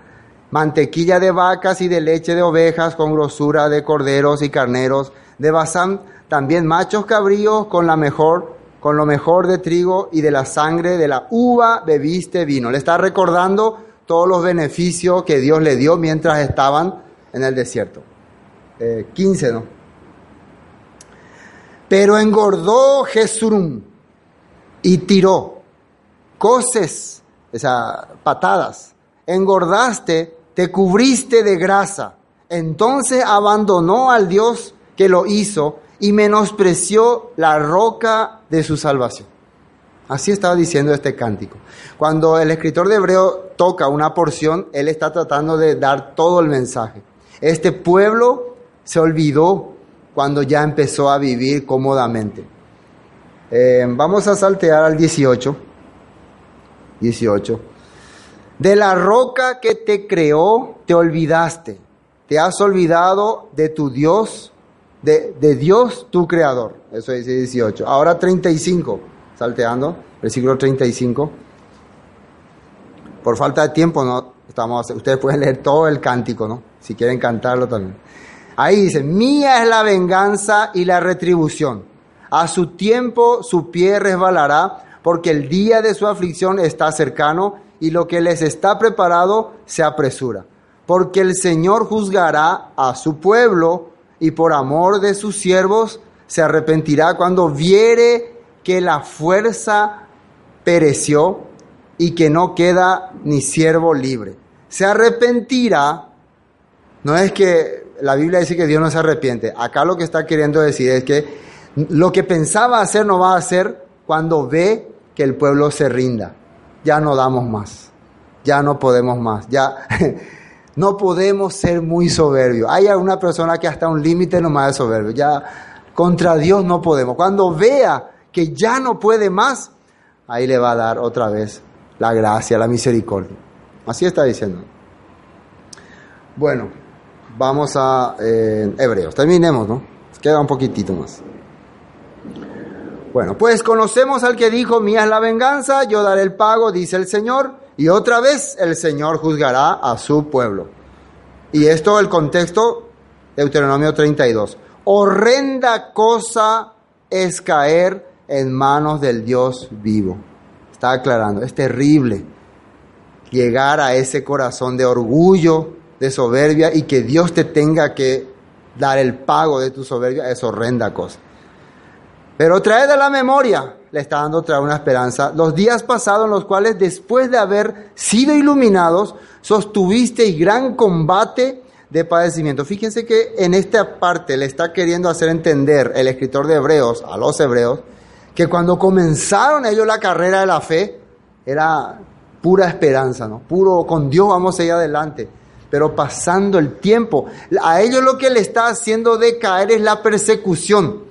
mantequilla de vacas y de leche de ovejas con grosura de corderos y carneros de Basán, también machos cabríos con la mejor con lo mejor de trigo y de la sangre de la uva bebiste vino. Le está recordando todos los beneficios que Dios le dio mientras estaban en el desierto. 15, eh, ¿no? Pero engordó Jesurum y tiró coces, esas patadas. Engordaste, te cubriste de grasa. Entonces abandonó al Dios que lo hizo y menospreció la roca de su salvación. Así estaba diciendo este cántico. Cuando el escritor de Hebreo toca una porción, él está tratando de dar todo el mensaje. Este pueblo se olvidó cuando ya empezó a vivir cómodamente. Eh, vamos a saltear al 18. 18. De la roca que te creó, te olvidaste. Te has olvidado de tu Dios, de, de Dios tu creador. Eso dice 18. Ahora 35 salteando, versículo 35. Por falta de tiempo, no estamos, ustedes pueden leer todo el cántico, ¿no? Si quieren cantarlo también. Ahí dice, mía es la venganza y la retribución. A su tiempo su pie resbalará, porque el día de su aflicción está cercano y lo que les está preparado se apresura. Porque el Señor juzgará a su pueblo y por amor de sus siervos se arrepentirá cuando viere que la fuerza pereció y que no queda ni siervo libre. Se arrepentirá, no es que la Biblia dice que Dios no se arrepiente, acá lo que está queriendo decir es que lo que pensaba hacer no va a hacer cuando ve que el pueblo se rinda. Ya no damos más, ya no podemos más, ya no podemos ser muy soberbios. Hay alguna persona que hasta un límite nomás es soberbio, ya contra Dios no podemos. Cuando vea que ya no puede más, ahí le va a dar otra vez la gracia, la misericordia. Así está diciendo. Bueno, vamos a eh, Hebreos. Terminemos, ¿no? Queda un poquitito más. Bueno, pues conocemos al que dijo, mía es la venganza, yo daré el pago, dice el Señor, y otra vez el Señor juzgará a su pueblo. Y esto el contexto, Deuteronomio 32. Horrenda cosa es caer en manos del Dios vivo. Está aclarando, es terrible llegar a ese corazón de orgullo, de soberbia y que Dios te tenga que dar el pago de tu soberbia, es horrenda cosa. Pero trae de la memoria, le está dando otra una esperanza, los días pasados en los cuales después de haber sido iluminados, sostuvisteis gran combate de padecimiento. Fíjense que en esta parte le está queriendo hacer entender el escritor de Hebreos a los hebreos que cuando comenzaron ellos la carrera de la fe, era pura esperanza, ¿no? Puro, con Dios vamos a ir adelante. Pero pasando el tiempo, a ellos lo que le está haciendo decaer es la persecución.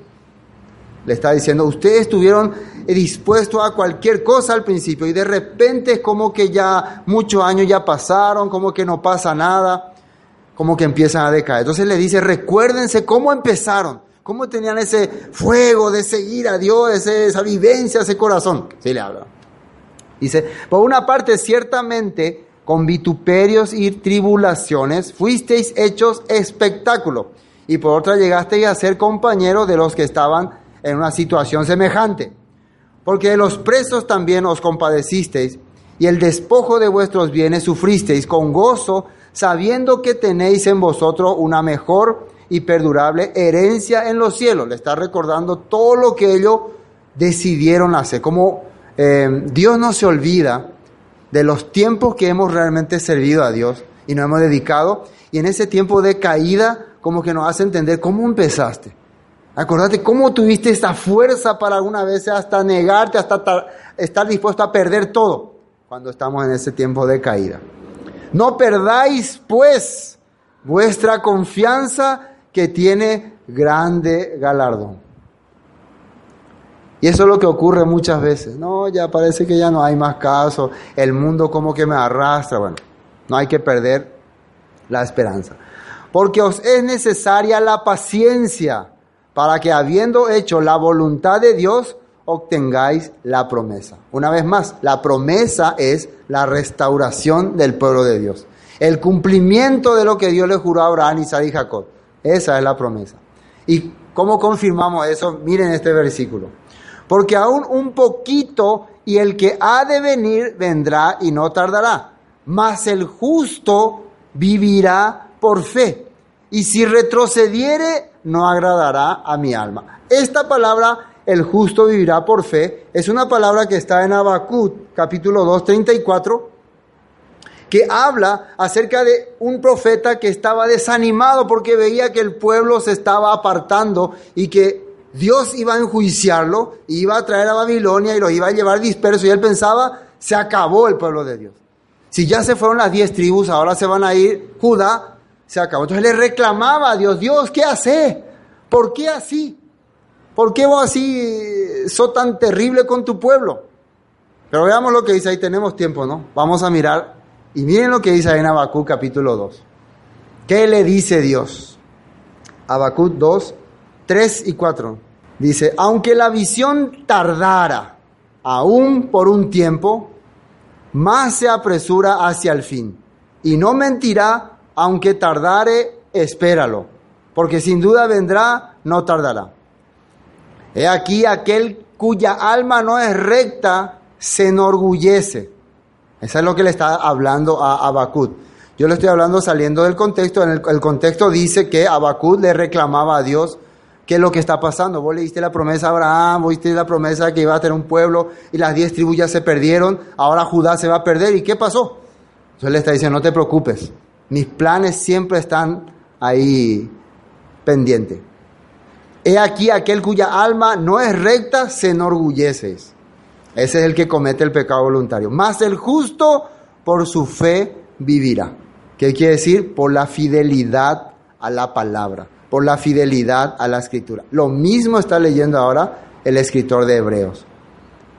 Le está diciendo, ustedes estuvieron dispuestos a cualquier cosa al principio y de repente es como que ya muchos años ya pasaron, como que no pasa nada, como que empiezan a decaer. Entonces le dice, recuérdense cómo empezaron. ¿Cómo tenían ese fuego de seguir a Dios, esa vivencia, ese corazón? Sí le habla. Dice, por una parte, ciertamente, con vituperios y tribulaciones, fuisteis hechos espectáculo. Y por otra, llegasteis a ser compañeros de los que estaban en una situación semejante. Porque los presos también os compadecisteis, y el despojo de vuestros bienes sufristeis con gozo, sabiendo que tenéis en vosotros una mejor y perdurable herencia en los cielos. Le está recordando todo lo que ellos decidieron hacer. Como eh, Dios no se olvida de los tiempos que hemos realmente servido a Dios y nos hemos dedicado. Y en ese tiempo de caída, como que nos hace entender cómo empezaste. Acordate cómo tuviste esa fuerza para alguna vez hasta negarte, hasta estar dispuesto a perder todo cuando estamos en ese tiempo de caída. No perdáis, pues, vuestra confianza que tiene grande galardón. Y eso es lo que ocurre muchas veces. No, ya parece que ya no hay más caso, el mundo como que me arrastra. Bueno, no hay que perder la esperanza. Porque os es necesaria la paciencia para que habiendo hecho la voluntad de Dios, obtengáis la promesa. Una vez más, la promesa es la restauración del pueblo de Dios. El cumplimiento de lo que Dios le juró a Abraham, Isaac y Jacob. Esa es la promesa. ¿Y cómo confirmamos eso? Miren este versículo. Porque aún un poquito y el que ha de venir vendrá y no tardará. Mas el justo vivirá por fe. Y si retrocediere, no agradará a mi alma. Esta palabra, el justo vivirá por fe, es una palabra que está en Habacuc, capítulo 2, 34 que habla acerca de un profeta que estaba desanimado porque veía que el pueblo se estaba apartando y que Dios iba a enjuiciarlo, iba a traer a Babilonia y lo iba a llevar disperso. Y él pensaba, se acabó el pueblo de Dios. Si ya se fueron las diez tribus, ahora se van a ir Judá, se acabó. Entonces le reclamaba a Dios, Dios, ¿qué hace? ¿Por qué así? ¿Por qué vos así sos tan terrible con tu pueblo? Pero veamos lo que dice ahí, tenemos tiempo, ¿no? Vamos a mirar y miren lo que dice ahí en Habacuc capítulo 2. ¿Qué le dice Dios? Habacuc 2, 3 y 4. Dice, aunque la visión tardara aún por un tiempo, más se apresura hacia el fin. Y no mentirá, aunque tardare, espéralo, porque sin duda vendrá, no tardará. He aquí aquel cuya alma no es recta, se enorgullece. Eso es lo que le está hablando a Abacut. Yo le estoy hablando saliendo del contexto. En el, el contexto dice que Abacut le reclamaba a Dios qué es lo que está pasando. Vos le diste la promesa a Abraham, vos diste la promesa que iba a tener un pueblo y las diez tribus ya se perdieron, ahora Judá se va a perder. ¿Y qué pasó? Entonces le está diciendo, no te preocupes, mis planes siempre están ahí pendientes. He aquí aquel cuya alma no es recta, se enorgullece. Ese es el que comete el pecado voluntario. Más el justo por su fe vivirá. ¿Qué quiere decir? Por la fidelidad a la palabra por la fidelidad a la escritura. Lo mismo está leyendo ahora el escritor de Hebreos.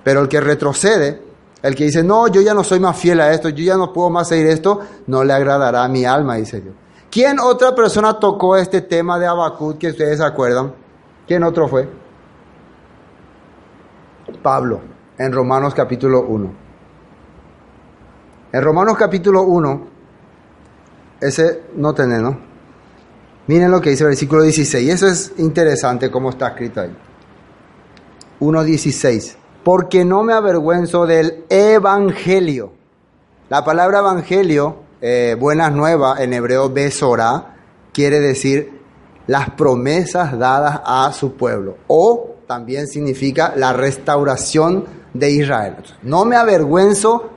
Pero el que retrocede, el que dice, no, yo ya no soy más fiel a esto, yo ya no puedo más seguir esto, no le agradará a mi alma, dice Dios. ¿Quién otra persona tocó este tema de Habacuc que ustedes acuerdan? ¿Quién otro fue? Pablo, en Romanos capítulo 1. En Romanos capítulo 1, ese no tenés, ¿no? Miren lo que dice el versículo 16. Eso es interesante como está escrito ahí. 1.16. Porque no me avergüenzo del evangelio. La palabra evangelio, eh, buenas nuevas, en hebreo besora, quiere decir las promesas dadas a su pueblo. O también significa la restauración de Israel. No me avergüenzo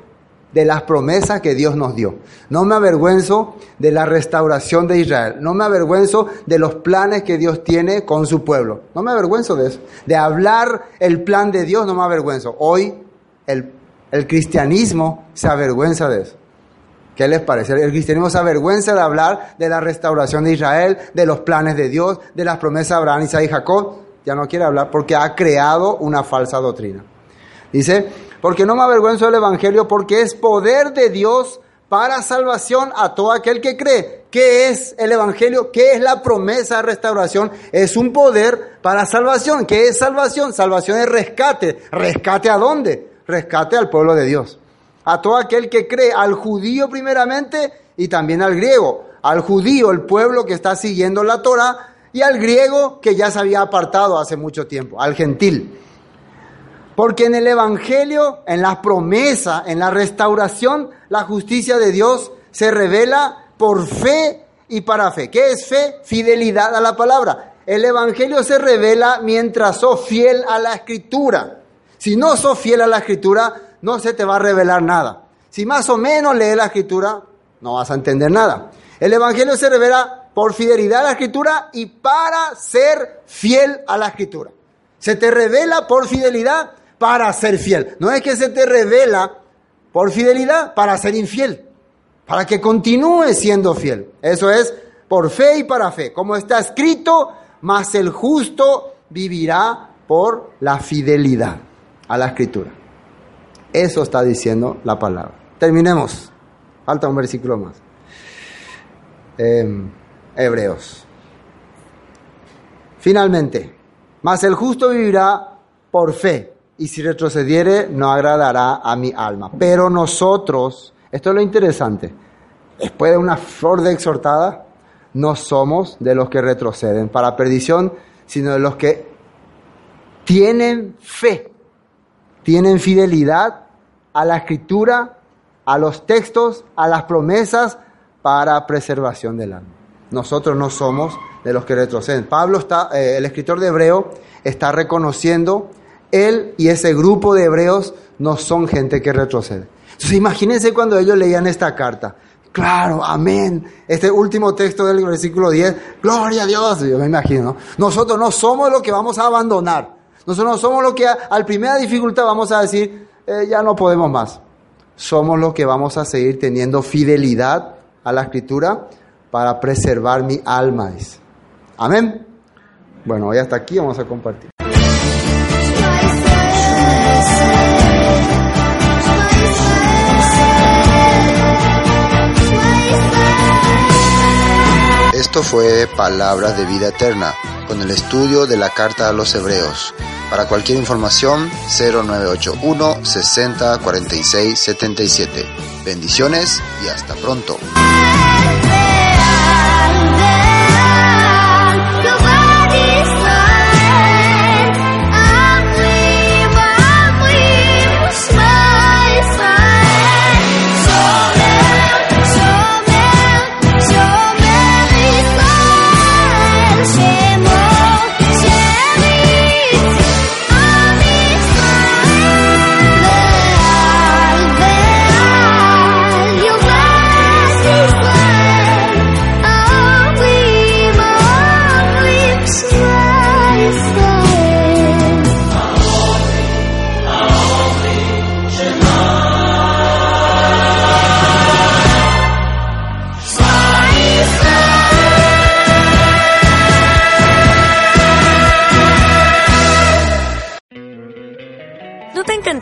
de las promesas que Dios nos dio. No me avergüenzo de la restauración de Israel. No me avergüenzo de los planes que Dios tiene con su pueblo. No me avergüenzo de eso. De hablar el plan de Dios no me avergüenzo. Hoy el, el cristianismo se avergüenza de eso. ¿Qué les parece? El cristianismo se avergüenza de hablar de la restauración de Israel, de los planes de Dios, de las promesas de Abraham, Isaac y Jacob. Ya no quiere hablar porque ha creado una falsa doctrina. Dice, porque no me avergüenzo del Evangelio, porque es poder de Dios para salvación a todo aquel que cree. ¿Qué es el Evangelio? ¿Qué es la promesa de restauración? Es un poder para salvación. ¿Qué es salvación? Salvación es rescate. ¿Rescate a dónde? Rescate al pueblo de Dios. A todo aquel que cree, al judío primeramente y también al griego. Al judío, el pueblo que está siguiendo la Torah, y al griego que ya se había apartado hace mucho tiempo, al gentil. Porque en el Evangelio, en la promesa, en la restauración, la justicia de Dios se revela por fe y para fe. ¿Qué es fe? Fidelidad a la palabra. El Evangelio se revela mientras sos fiel a la escritura. Si no sos fiel a la escritura, no se te va a revelar nada. Si más o menos lees la escritura, no vas a entender nada. El Evangelio se revela por fidelidad a la escritura y para ser fiel a la escritura. Se te revela por fidelidad para ser fiel. No es que se te revela por fidelidad para ser infiel, para que continúe siendo fiel. Eso es por fe y para fe. Como está escrito, mas el justo vivirá por la fidelidad a la escritura. Eso está diciendo la palabra. Terminemos. Falta un versículo más. Em, Hebreos. Finalmente, mas el justo vivirá por fe y si retrocediere no agradará a mi alma. Pero nosotros, esto es lo interesante, después de una flor de exhortada, no somos de los que retroceden para perdición, sino de los que tienen fe, tienen fidelidad a la escritura, a los textos, a las promesas para preservación del alma. Nosotros no somos de los que retroceden. Pablo está, eh, el escritor de Hebreo, está reconociendo él y ese grupo de hebreos no son gente que retrocede. Entonces imagínense cuando ellos leían esta carta. Claro, amén. Este último texto del versículo 10, gloria a Dios, yo me imagino. ¿no? Nosotros no somos los que vamos a abandonar. Nosotros no somos los que al primera dificultad vamos a decir, eh, ya no podemos más. Somos los que vamos a seguir teniendo fidelidad a la escritura para preservar mi alma. Amén. Bueno, hoy hasta aquí vamos a compartir. Esto fue Palabras de Vida Eterna, con el estudio de la Carta a los Hebreos. Para cualquier información, 0981 60 46 77. Bendiciones y hasta pronto.